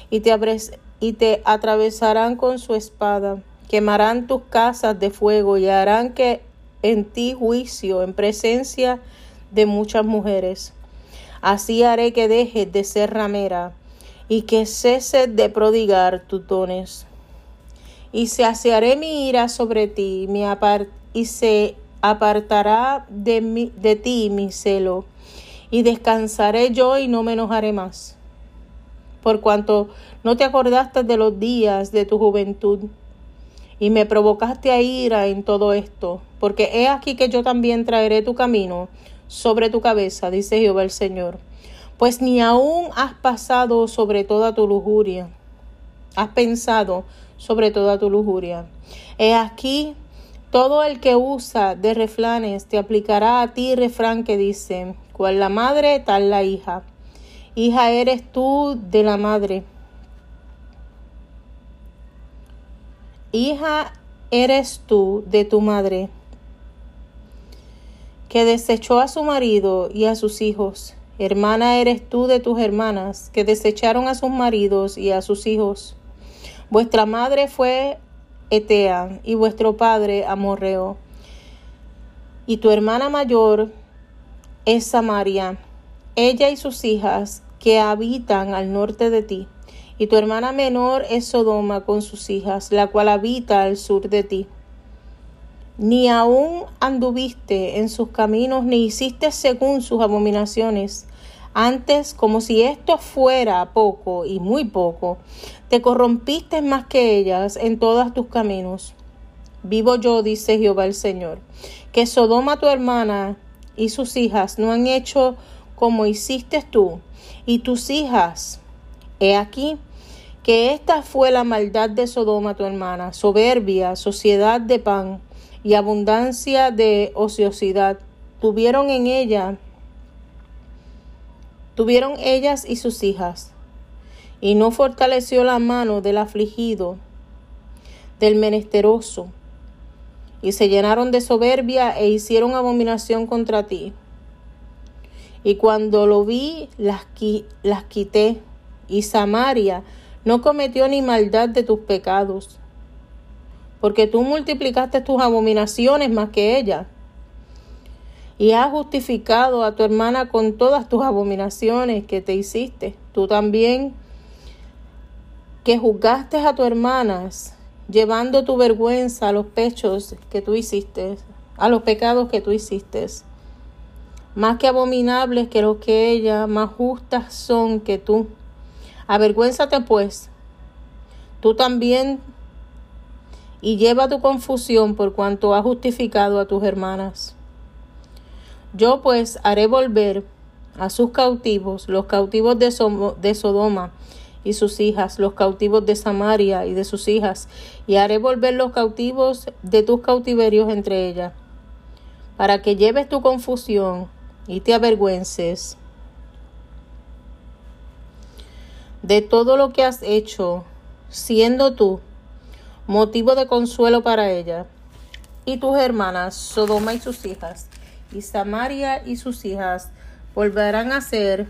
y te, atravesarán con su espada, quemarán tus casas de fuego, y harán que en ti juicio en presencia de muchas mujeres. Así haré que dejes de ser ramera y que ceses de prodigar tus dones. Y se asearé mi ira sobre ti y se apartará de, de ti mi celo. Y descansaré yo y no me enojaré más. Por cuanto no te acordaste de los días de tu juventud y me provocaste a ira en todo esto, porque he aquí que yo también traeré tu camino sobre tu cabeza, dice Jehová el Señor, pues ni aún has pasado sobre toda tu lujuria, has pensado sobre toda tu lujuria. He aquí todo el que usa de refranes te aplicará a ti refrán que dice, cual la madre, tal la hija. Hija eres tú de la madre Hija eres tú de tu madre, que desechó a su marido y a sus hijos. Hermana eres tú de tus hermanas, que desecharon a sus maridos y a sus hijos. Vuestra madre fue Etea y vuestro padre Amorreo. Y tu hermana mayor es Samaria, ella y sus hijas que habitan al norte de ti y tu hermana menor es Sodoma con sus hijas, la cual habita al sur de ti. Ni aún anduviste en sus caminos, ni hiciste según sus abominaciones. Antes, como si esto fuera poco y muy poco, te corrompiste más que ellas en todos tus caminos. Vivo yo, dice Jehová el Señor, que Sodoma tu hermana y sus hijas no han hecho como hiciste tú, y tus hijas He aquí que esta fue la maldad de Sodoma tu hermana, soberbia, sociedad de pan y abundancia de ociosidad. Tuvieron en ella, tuvieron ellas y sus hijas, y no fortaleció la mano del afligido, del menesteroso, y se llenaron de soberbia e hicieron abominación contra ti. Y cuando lo vi, las, las quité y Samaria no cometió ni maldad de tus pecados, porque tú multiplicaste tus abominaciones más que ella, y has justificado a tu hermana con todas tus abominaciones que te hiciste. Tú también que juzgaste a tu hermanas, llevando tu vergüenza a los pechos que tú hiciste, a los pecados que tú hiciste. Más que abominables que los que ella, más justas son que tú. Avergüénzate pues, tú también, y lleva tu confusión por cuanto has justificado a tus hermanas. Yo pues haré volver a sus cautivos, los cautivos de Sodoma y sus hijas, los cautivos de Samaria y de sus hijas, y haré volver los cautivos de tus cautiverios entre ellas, para que lleves tu confusión y te avergüences de todo lo que has hecho, siendo tú motivo de consuelo para ella y tus hermanas, Sodoma y sus hijas, y Samaria y sus hijas, volverán a ser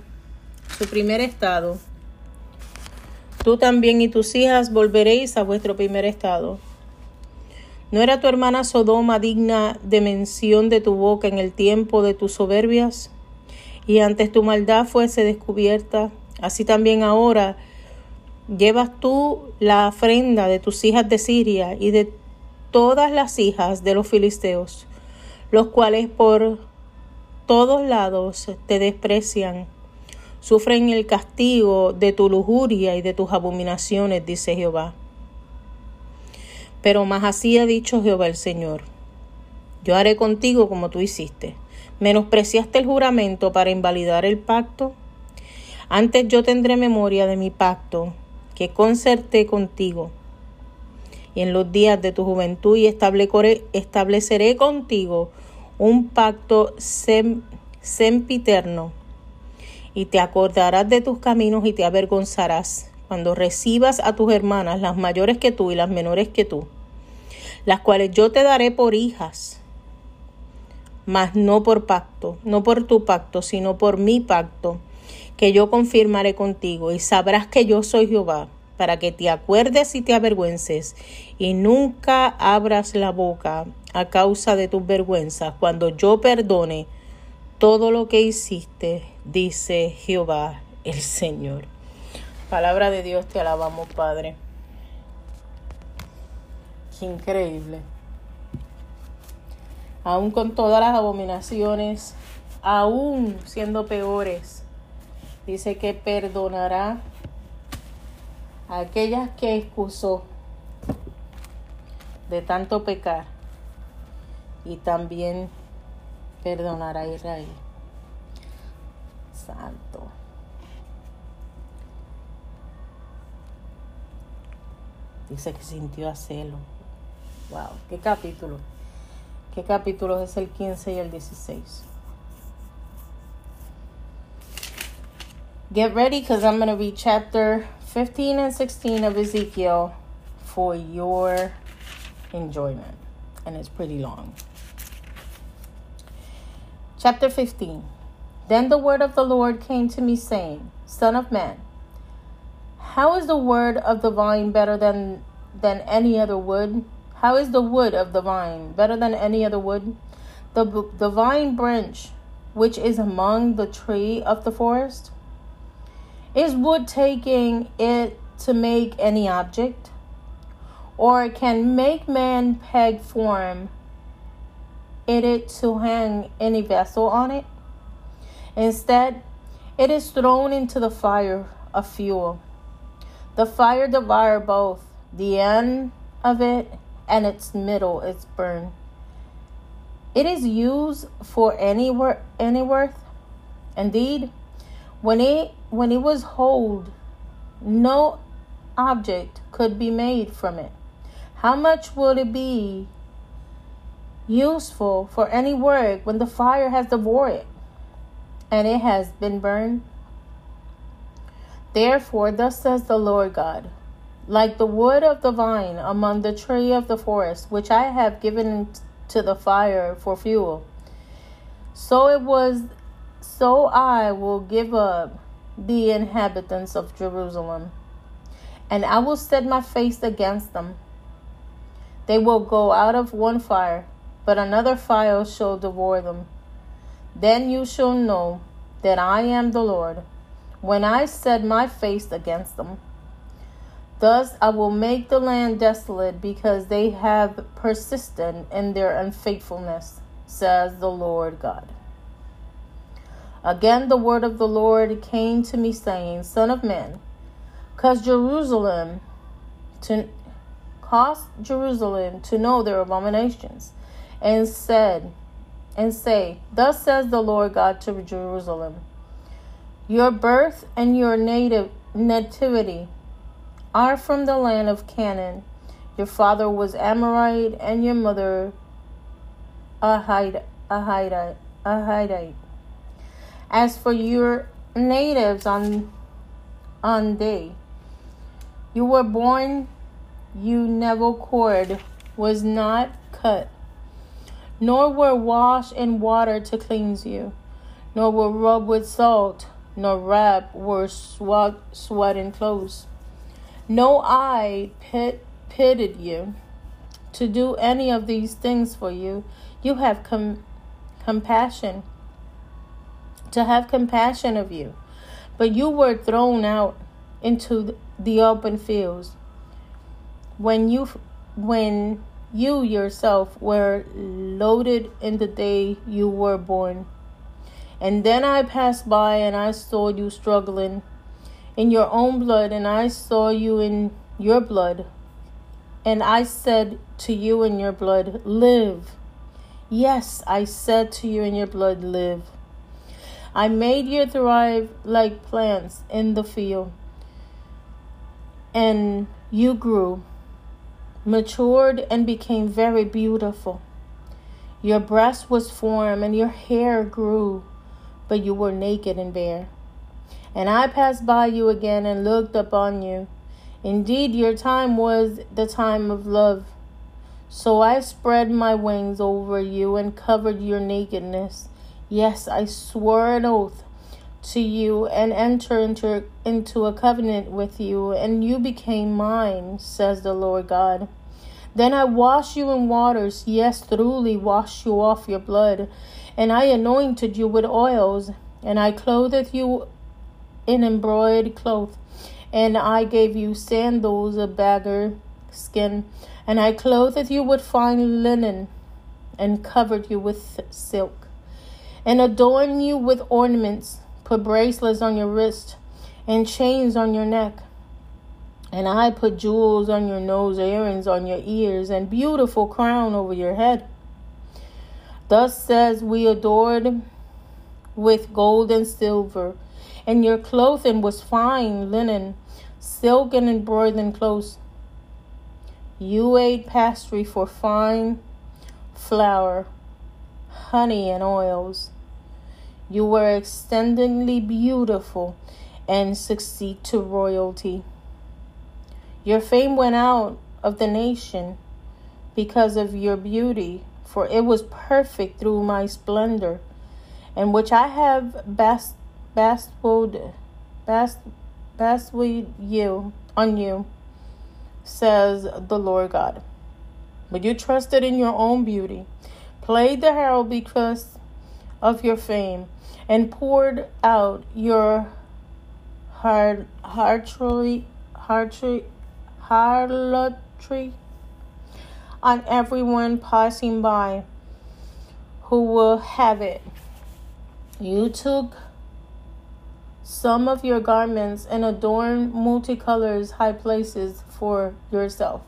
su primer estado. Tú también y tus hijas volveréis a vuestro primer estado. ¿No era tu hermana Sodoma digna de mención de tu boca en el tiempo de tus soberbias? Y antes tu maldad fuese descubierta, Así también ahora llevas tú la ofrenda de tus hijas de Siria y de todas las hijas de los filisteos, los cuales por todos lados te desprecian, sufren el castigo de tu lujuria y de tus abominaciones, dice Jehová. Pero más así ha dicho Jehová el Señor, yo haré contigo como tú hiciste. Menospreciaste el juramento para invalidar el pacto antes yo tendré memoria de mi pacto que concerté contigo. Y en los días de tu juventud y estableceré contigo un pacto sempiterno. Y te acordarás de tus caminos y te avergonzarás cuando recibas a tus hermanas, las mayores que tú y las menores que tú, las cuales yo te daré por hijas, mas no por pacto, no por tu pacto, sino por mi pacto que yo confirmaré contigo, y sabrás que yo soy Jehová, para que te acuerdes y te avergüences, y nunca abras la boca a causa de tus vergüenzas, cuando yo perdone todo lo que hiciste, dice Jehová el Señor. Palabra de Dios, te alabamos, Padre. Qué increíble. Aún con todas las abominaciones, aún siendo peores, Dice que perdonará a aquellas que excusó de tanto pecar y también perdonará a Israel. Santo. Dice que sintió a celo. Wow, qué capítulo. ¿Qué capítulo es el 15 y el 16? Get ready because I'm going to read chapter 15 and 16 of Ezekiel for your enjoyment. And it's pretty long. Chapter 15 Then the word of the Lord came to me, saying, Son of man, how is the word of the vine better than, than any other wood? How is the wood of the vine better than any other wood? The, the vine branch which is among the tree of the forest? Is wood taking it to make any object? Or can make man peg form it to hang any vessel on it? Instead, it is thrown into the fire of fuel. The fire devour both the end of it and its middle is burned. It is used for any, wor- any worth. Indeed, when it when it was whole, no object could be made from it. How much would it be useful for any work when the fire has devoured it and it has been burned? Therefore, thus says the Lord God like the wood of the vine among the tree of the forest, which I have given to the fire for fuel. So it was so I will give up the inhabitants of Jerusalem and I will set my face against them. They will go out of one fire, but another fire shall devour them. Then you shall know that I am the Lord, when I set my face against them. Thus I will make the land desolate because they have persisted in their unfaithfulness, says the Lord God. Again, the word of the Lord came to me, saying, Son of man, cause Jerusalem to cause Jerusalem to know their abominations, and said, and say, Thus says the Lord God to Jerusalem: Your birth and your native nativity are from the land of Canaan. Your father was Amorite, and your mother a Hittite. A Hittite. As for your natives on on day, you were born, you never cord was not cut, nor were washed in water to cleanse you, nor were rubbed with salt, nor wrapped were sweat, sweat and clothes. No eye pit, pitied you to do any of these things for you. You have com- compassion to have compassion of you. But you were thrown out into the open fields when you when you yourself were loaded in the day you were born. And then I passed by and I saw you struggling in your own blood, and I saw you in your blood. And I said to you in your blood, Live. Yes, I said to you in your blood, Live. I made you thrive like plants in the field, and you grew, matured, and became very beautiful. Your breast was formed, and your hair grew, but you were naked and bare. And I passed by you again and looked upon you. Indeed, your time was the time of love. So I spread my wings over you and covered your nakedness. Yes, I swore an oath to you and enter into, into a covenant with you, and you became mine, says the Lord God. Then I washed you in waters, yes, thoroughly washed you off your blood, and I anointed you with oils, and I clothed you in embroidered cloth, and I gave you sandals of beggar skin, and I clothed you with fine linen, and covered you with silk and adorned you with ornaments, put bracelets on your wrist, and chains on your neck. And I put jewels on your nose, earrings on your ears, and beautiful crown over your head. Thus says we adored with gold and silver, and your clothing was fine linen, silken and embroidered clothes. You ate pastry for fine flour, honey, and oils. You were exceedingly beautiful and succeed to royalty. Your fame went out of the nation because of your beauty, for it was perfect through my splendor, and which I have best bestowed, best bestowed you on you, says the Lord God. But you trusted in your own beauty, played the herald because of your fame, and poured out your hard, harlotry, harlotry, on everyone passing by who will have it. You took some of your garments and adorned multicolors high places for yourself,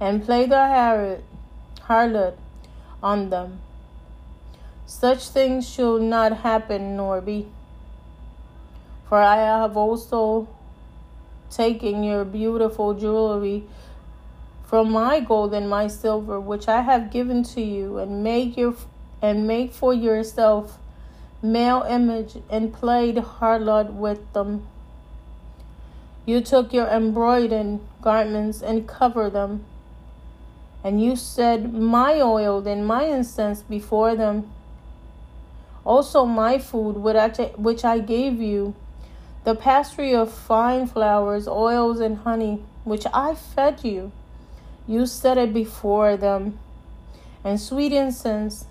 and played the harlot on them. Such things shall not happen nor be. For I have also taken your beautiful jewelry from my gold and my silver, which I have given to you, and make your and make for yourself male image, and played harlot with them. You took your embroidered garments and covered them, and you said, My oil and my incense before them also my food, which I gave you, the pastry of fine flowers, oils, and honey, which I fed you. You set it before them, and sweet incense.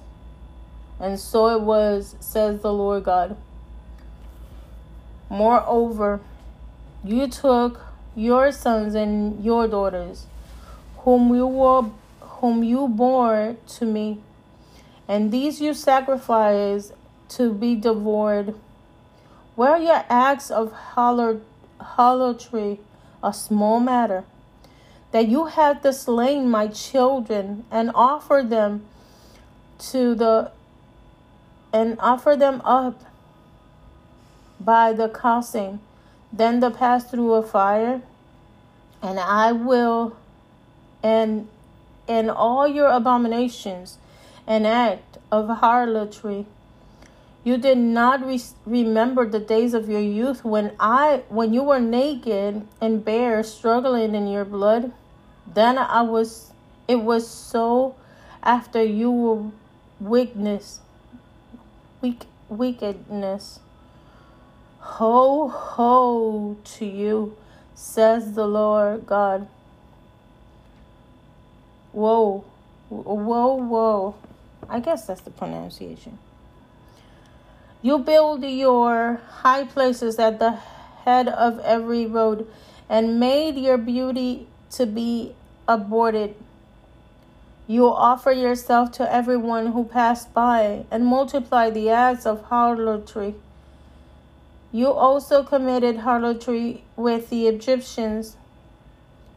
And so it was, says the Lord God. Moreover, you took your sons and your daughters, whom you were, whom you bore to me, and these you sacrificed to be devoured. Were your acts of harlotry a small matter? That you had to slain my children and offer them to the and offer them up by the causing, then the pass through a fire, and I will and in all your abominations and act of harlotry you did not re- remember the days of your youth when I when you were naked and bare struggling in your blood. Then I was it was so after you were weakness weak wickedness. Ho ho to you, says the Lord God. Whoa, whoa, whoa. I guess that's the pronunciation. You build your high places at the head of every road and made your beauty to be aborted. You offer yourself to everyone who passed by and multiply the acts of harlotry. You also committed harlotry with the Egyptians,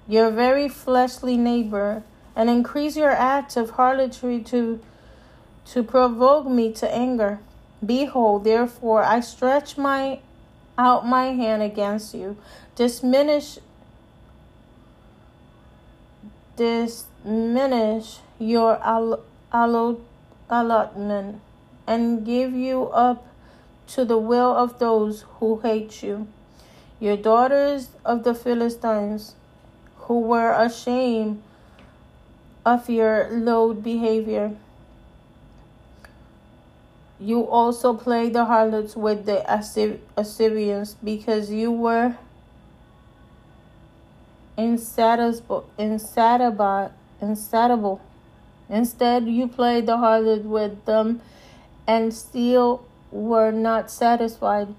your very fleshly neighbor, and increase your act of harlotry to, to provoke me to anger. Behold, therefore, I stretch my out my hand against you. Diminish diminish your allotment and give you up to the will of those who hate you. Your daughters of the Philistines, who were ashamed of your low behavior you also played the harlots with the Assyrians because you were insatiable, insatiable, insatiable. Instead, you played the harlot with them and still were not satisfied.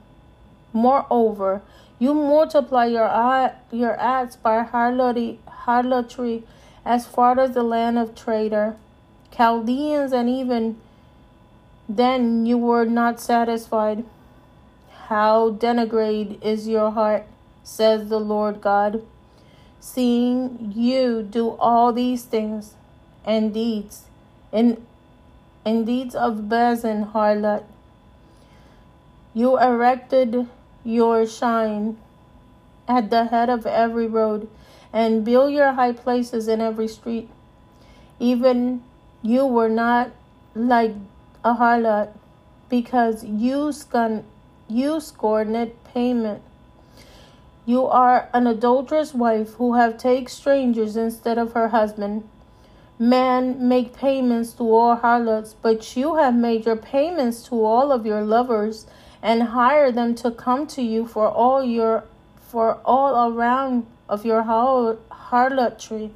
Moreover, you multiply your your acts by harlotry, harlotry as far as the land of traitor, Chaldeans, and even then you were not satisfied. How denigrate is your heart, says the Lord God, seeing you do all these things and deeds, and, and deeds of Bazan harlot. You erected your shrine at the head of every road, and built your high places in every street. Even you were not like a harlot because you, scon- you scorned payment. You are an adulterous wife who have take strangers instead of her husband. Men make payments to all harlots, but you have made your payments to all of your lovers and hire them to come to you for all your for all around of your harlotry.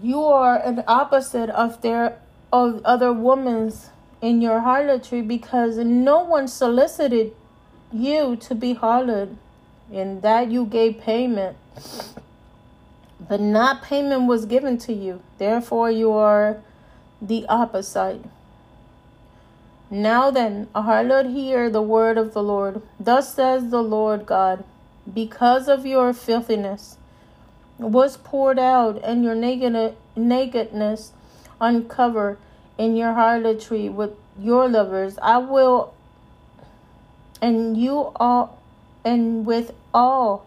You are an opposite of their of other women's in your harlotry because no one solicited you to be harlot and that you gave payment. But not payment was given to you. Therefore you are the opposite. Now then a harlot hear the word of the lord. Thus says the lord god because of your filthiness was poured out and your naked, nakedness uncover in your harlotry with your lovers. I will, and you all, and with all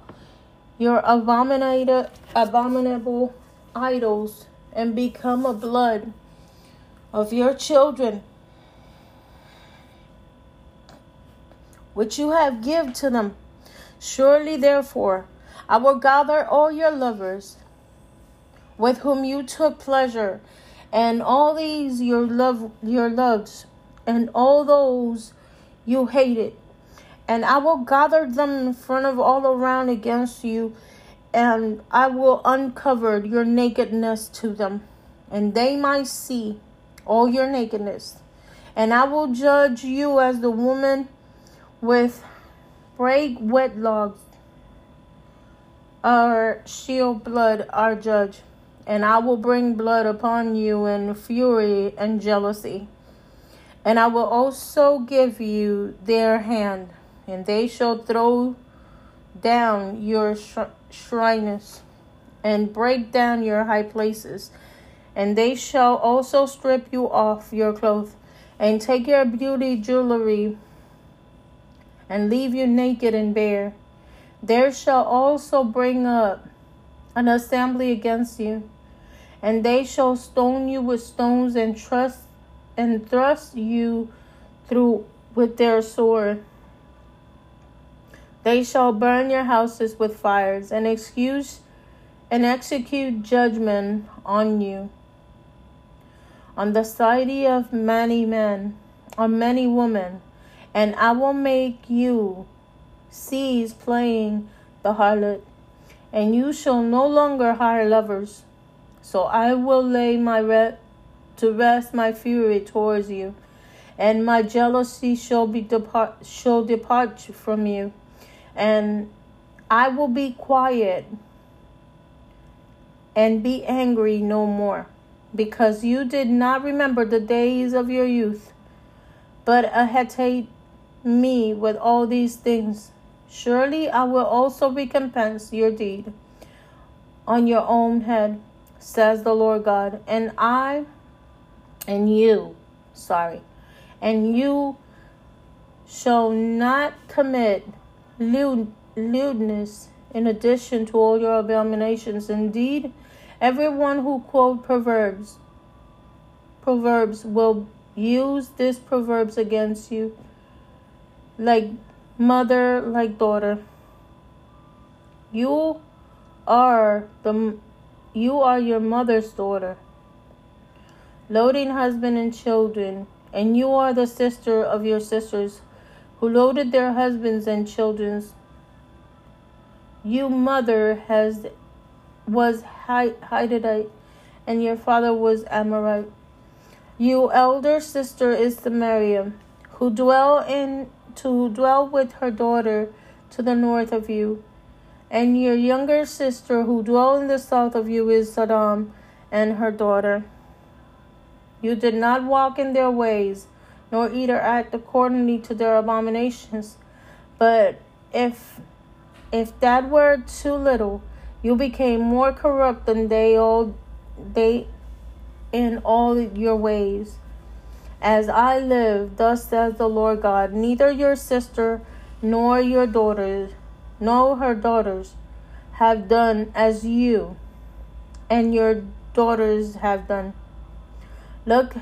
your abominable idols, and become a blood of your children, which you have give to them. Surely, therefore, I will gather all your lovers, with whom you took pleasure and all these your love your loves and all those you hated and i will gather them in front of all around against you and I will uncover your nakedness to them, and they might see all your nakedness. And I will judge you as the woman with break wedlock our shield blood our judge, and I will bring blood upon you in fury and jealousy. And I will also give you their hand, and they shall throw down your sh- shrines and break down your high places. And they shall also strip you off your clothes and take your beauty jewelry and leave you naked and bare. There shall also bring up an assembly against you, and they shall stone you with stones and trust and thrust you through with their sword. They shall burn your houses with fires and excuse and execute judgment on you. On the side of many men, on many women, and I will make you cease playing the harlot, and you shall no longer hire lovers. So I will lay my re- to rest my fury towards you, and my jealousy shall be depart shall depart from you, and I will be quiet and be angry no more, because you did not remember the days of your youth, but hated me with all these things. Surely I will also recompense your deed on your own head, says the Lord God. And I and you, sorry, and you shall not commit lewdness in addition to all your abominations. Indeed, everyone who quote proverbs, proverbs will use this proverbs against you, like mother, like daughter. You are the you are your mother's daughter, loading husband and children, and you are the sister of your sisters, who loaded their husbands and children's. You mother has was Hittite, and your father was Amorite. You elder sister is Samaria, who dwell in to dwell with her daughter to the north of you. And your younger sister, who dwell in the south of you, is Sodom and her daughter. You did not walk in their ways, nor eat or act accordingly to their abominations. But if if that were too little, you became more corrupt than they all they in all your ways. As I live, thus says the Lord God, neither your sister nor your daughters, nor her daughters, have done as you and your daughters have done. Look,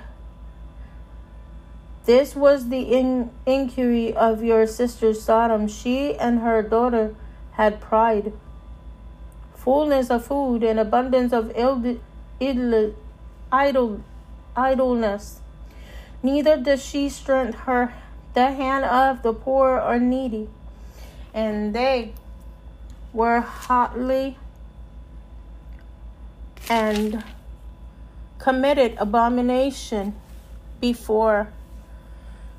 this was the in- inquiry of your sister Sodom. She and her daughter had pride, fullness of food, and abundance of ill- idle- idle- idleness neither does she strengthen her the hand of the poor or needy. And they were hotly and committed abomination before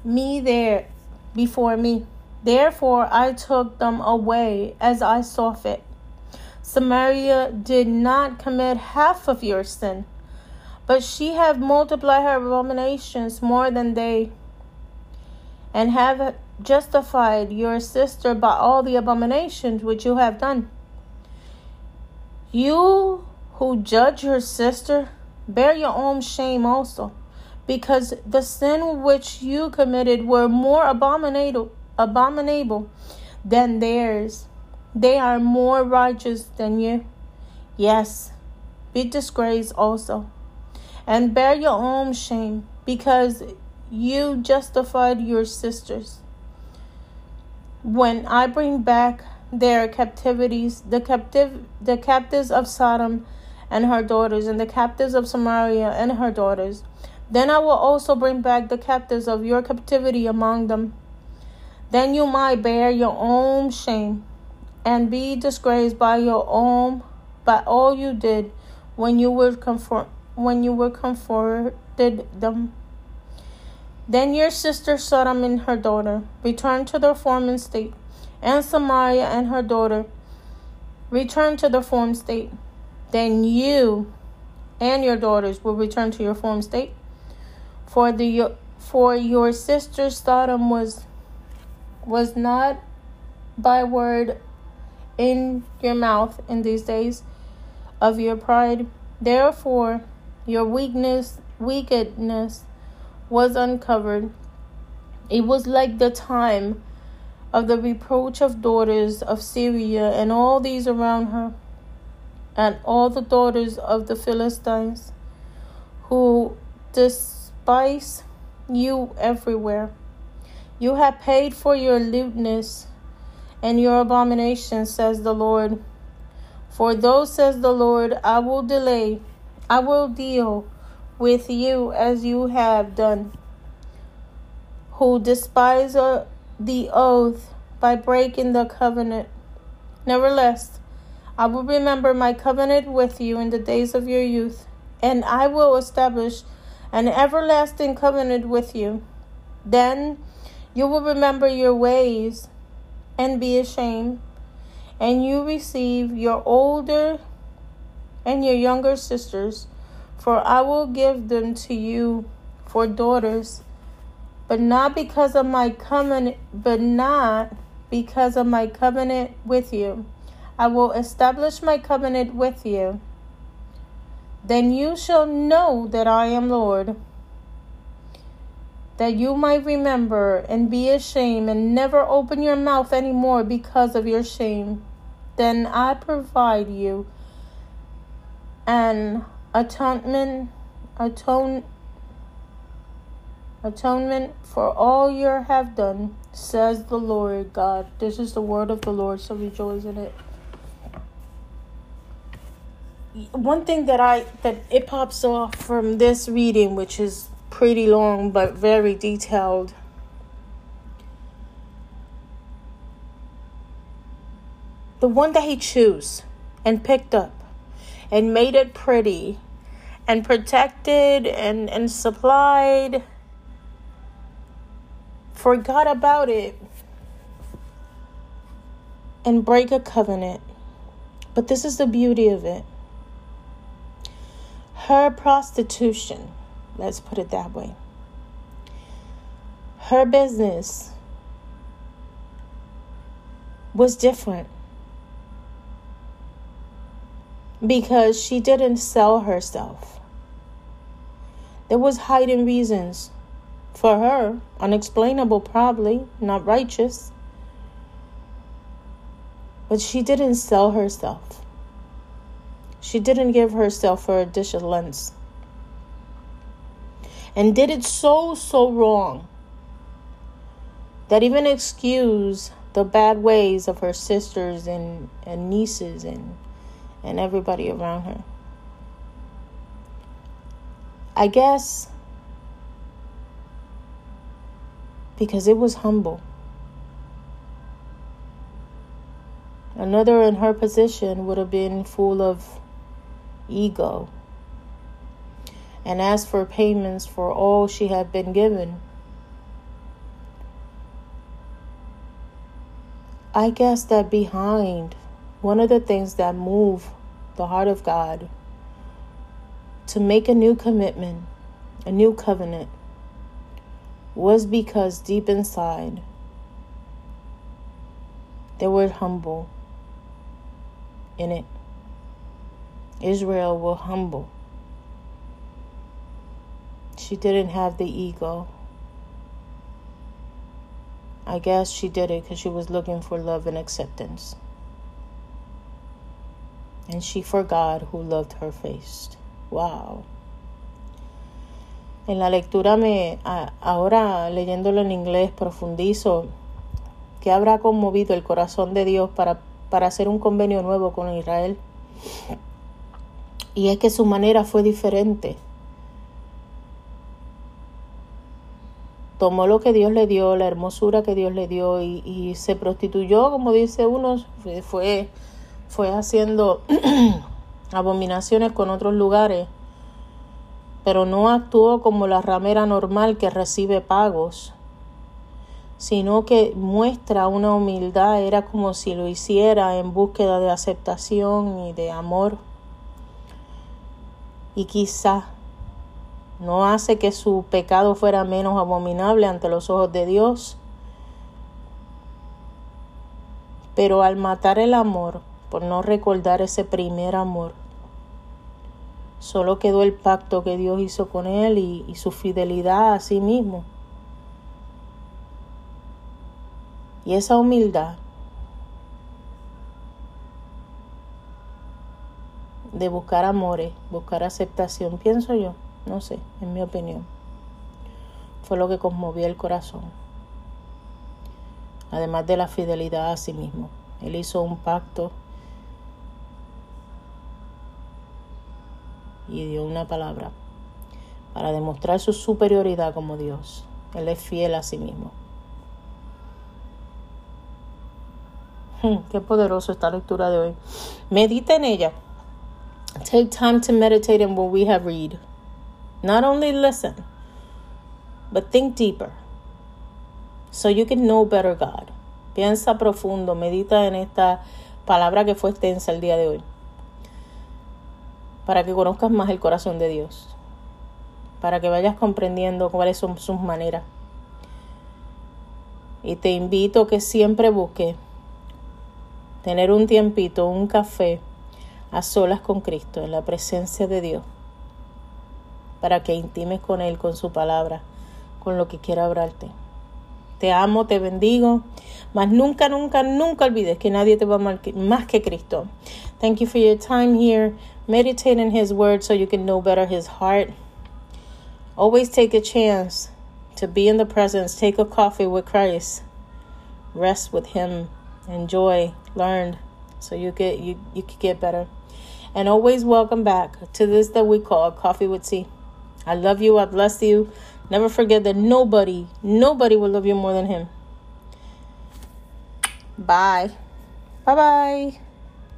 me there before me. Therefore I took them away as I saw fit. Samaria did not commit half of your sin but she have multiplied her abominations more than they, and have justified your sister by all the abominations which you have done. You who judge your sister, bear your own shame also, because the sin which you committed were more abominable, abominable than theirs. They are more righteous than you. Yes, be disgraced also and bear your own shame because you justified your sisters. When I bring back their captivities, the captive the captives of Sodom and her daughters, and the captives of Samaria and her daughters, then I will also bring back the captives of your captivity among them. Then you might bear your own shame and be disgraced by your own by all you did when you were comfort when you were comforted them. Then your sister Sodom and her daughter returned to their former state, and Samaria and her daughter returned to their former state. Then you and your daughters will return to your former state. For the for your sister Sodom was was not by word in your mouth in these days of your pride. Therefore, your weakness, wickedness was uncovered. It was like the time of the reproach of daughters of Syria and all these around her, and all the daughters of the Philistines, who despise you everywhere. You have paid for your lewdness and your abomination, says the Lord. For though, says the Lord, I will delay, I will deal with you as you have done, who despise uh, the oath by breaking the covenant. Nevertheless, I will remember my covenant with you in the days of your youth, and I will establish an everlasting covenant with you. Then you will remember your ways and be ashamed, and you receive your older and your younger sisters, for I will give them to you for daughters, but not because of my covenant, but not because of my covenant with you. I will establish my covenant with you. Then you shall know that I am Lord that you might remember and be ashamed and never open your mouth any more because of your shame. Then I provide you an atonement, atone, atonement for all you have done, says the Lord God. This is the word of the Lord, so rejoice in it. One thing that I that it pops off from this reading, which is pretty long but very detailed. The one that he chose and picked up and made it pretty and protected and, and supplied, forgot about it and break a covenant. But this is the beauty of it. Her prostitution Let's put it that way. Her business was different because she didn't sell herself. There was hiding reasons for her, unexplainable probably, not righteous. But she didn't sell herself. She didn't give herself for a dish of lentils and did it so, so wrong that even excuse the bad ways of her sisters and, and nieces and, and everybody around her. I guess because it was humble. Another in her position would have been full of ego and asked for payments for all she had been given. I guess that behind one of the things that move the heart of God to make a new commitment, a new covenant, was because deep inside they were humble in it. Israel were humble. She didn't have the ego. I guess she did it because she was looking for love and acceptance. And she forgot who loved her first. Wow. En la lectura me ahora leyéndolo en inglés profundizo que habrá conmovido el corazón de Dios para, para hacer un convenio nuevo con Israel. Y es que su manera fue diferente. tomó lo que Dios le dio, la hermosura que Dios le dio y, y se prostituyó, como dice uno, fue, fue haciendo [CLEARS THROAT] abominaciones con otros lugares, pero no actuó como la ramera normal que recibe pagos, sino que muestra una humildad, era como si lo hiciera en búsqueda de aceptación y de amor. Y quizá no hace que su pecado fuera menos abominable ante los ojos de Dios, pero al matar el amor, por no recordar ese primer amor, solo quedó el pacto que Dios hizo con él y, su fidelidad a sí mismo. Y esa humildad de buscar amores, buscar aceptación, pienso yo, no sé, en mi opinión, fue lo que conmovió el corazón. Además de la fidelidad a sí mismo. Él hizo un pacto y dio una palabra para demostrar su superioridad como Dios. Él es fiel a sí mismo. Hmm, qué poderoso esta lectura de hoy. Medita en ella. Take time to meditate on what we have read. Not only listen, but think deeper. So you can know better God. Piensa profundo, medita en esta palabra que fue extensa el día de hoy. Para que conozcas más el corazón de Dios. Para que vayas comprendiendo cuáles son sus maneras. Y te invito a que siempre busques tener un tiempito, un café a solas con Cristo, en la presencia de Dios, para que intimes con Él, con su palabra, con lo que quiera hablarte. Te amo, te bendigo, mas nunca, nunca, nunca olvides que nadie te va más que Cristo. Thank you for your time here. Meditate in His Word so you can know better His heart. Always take a chance to be in the presence. Take a coffee with Christ. Rest with Him. Enjoy. Learn. So you get you you could get better. And always welcome back to this that we call coffee with tea i love you. I bless you. Never forget that nobody nobody will love you more than him. Bye. Bye bye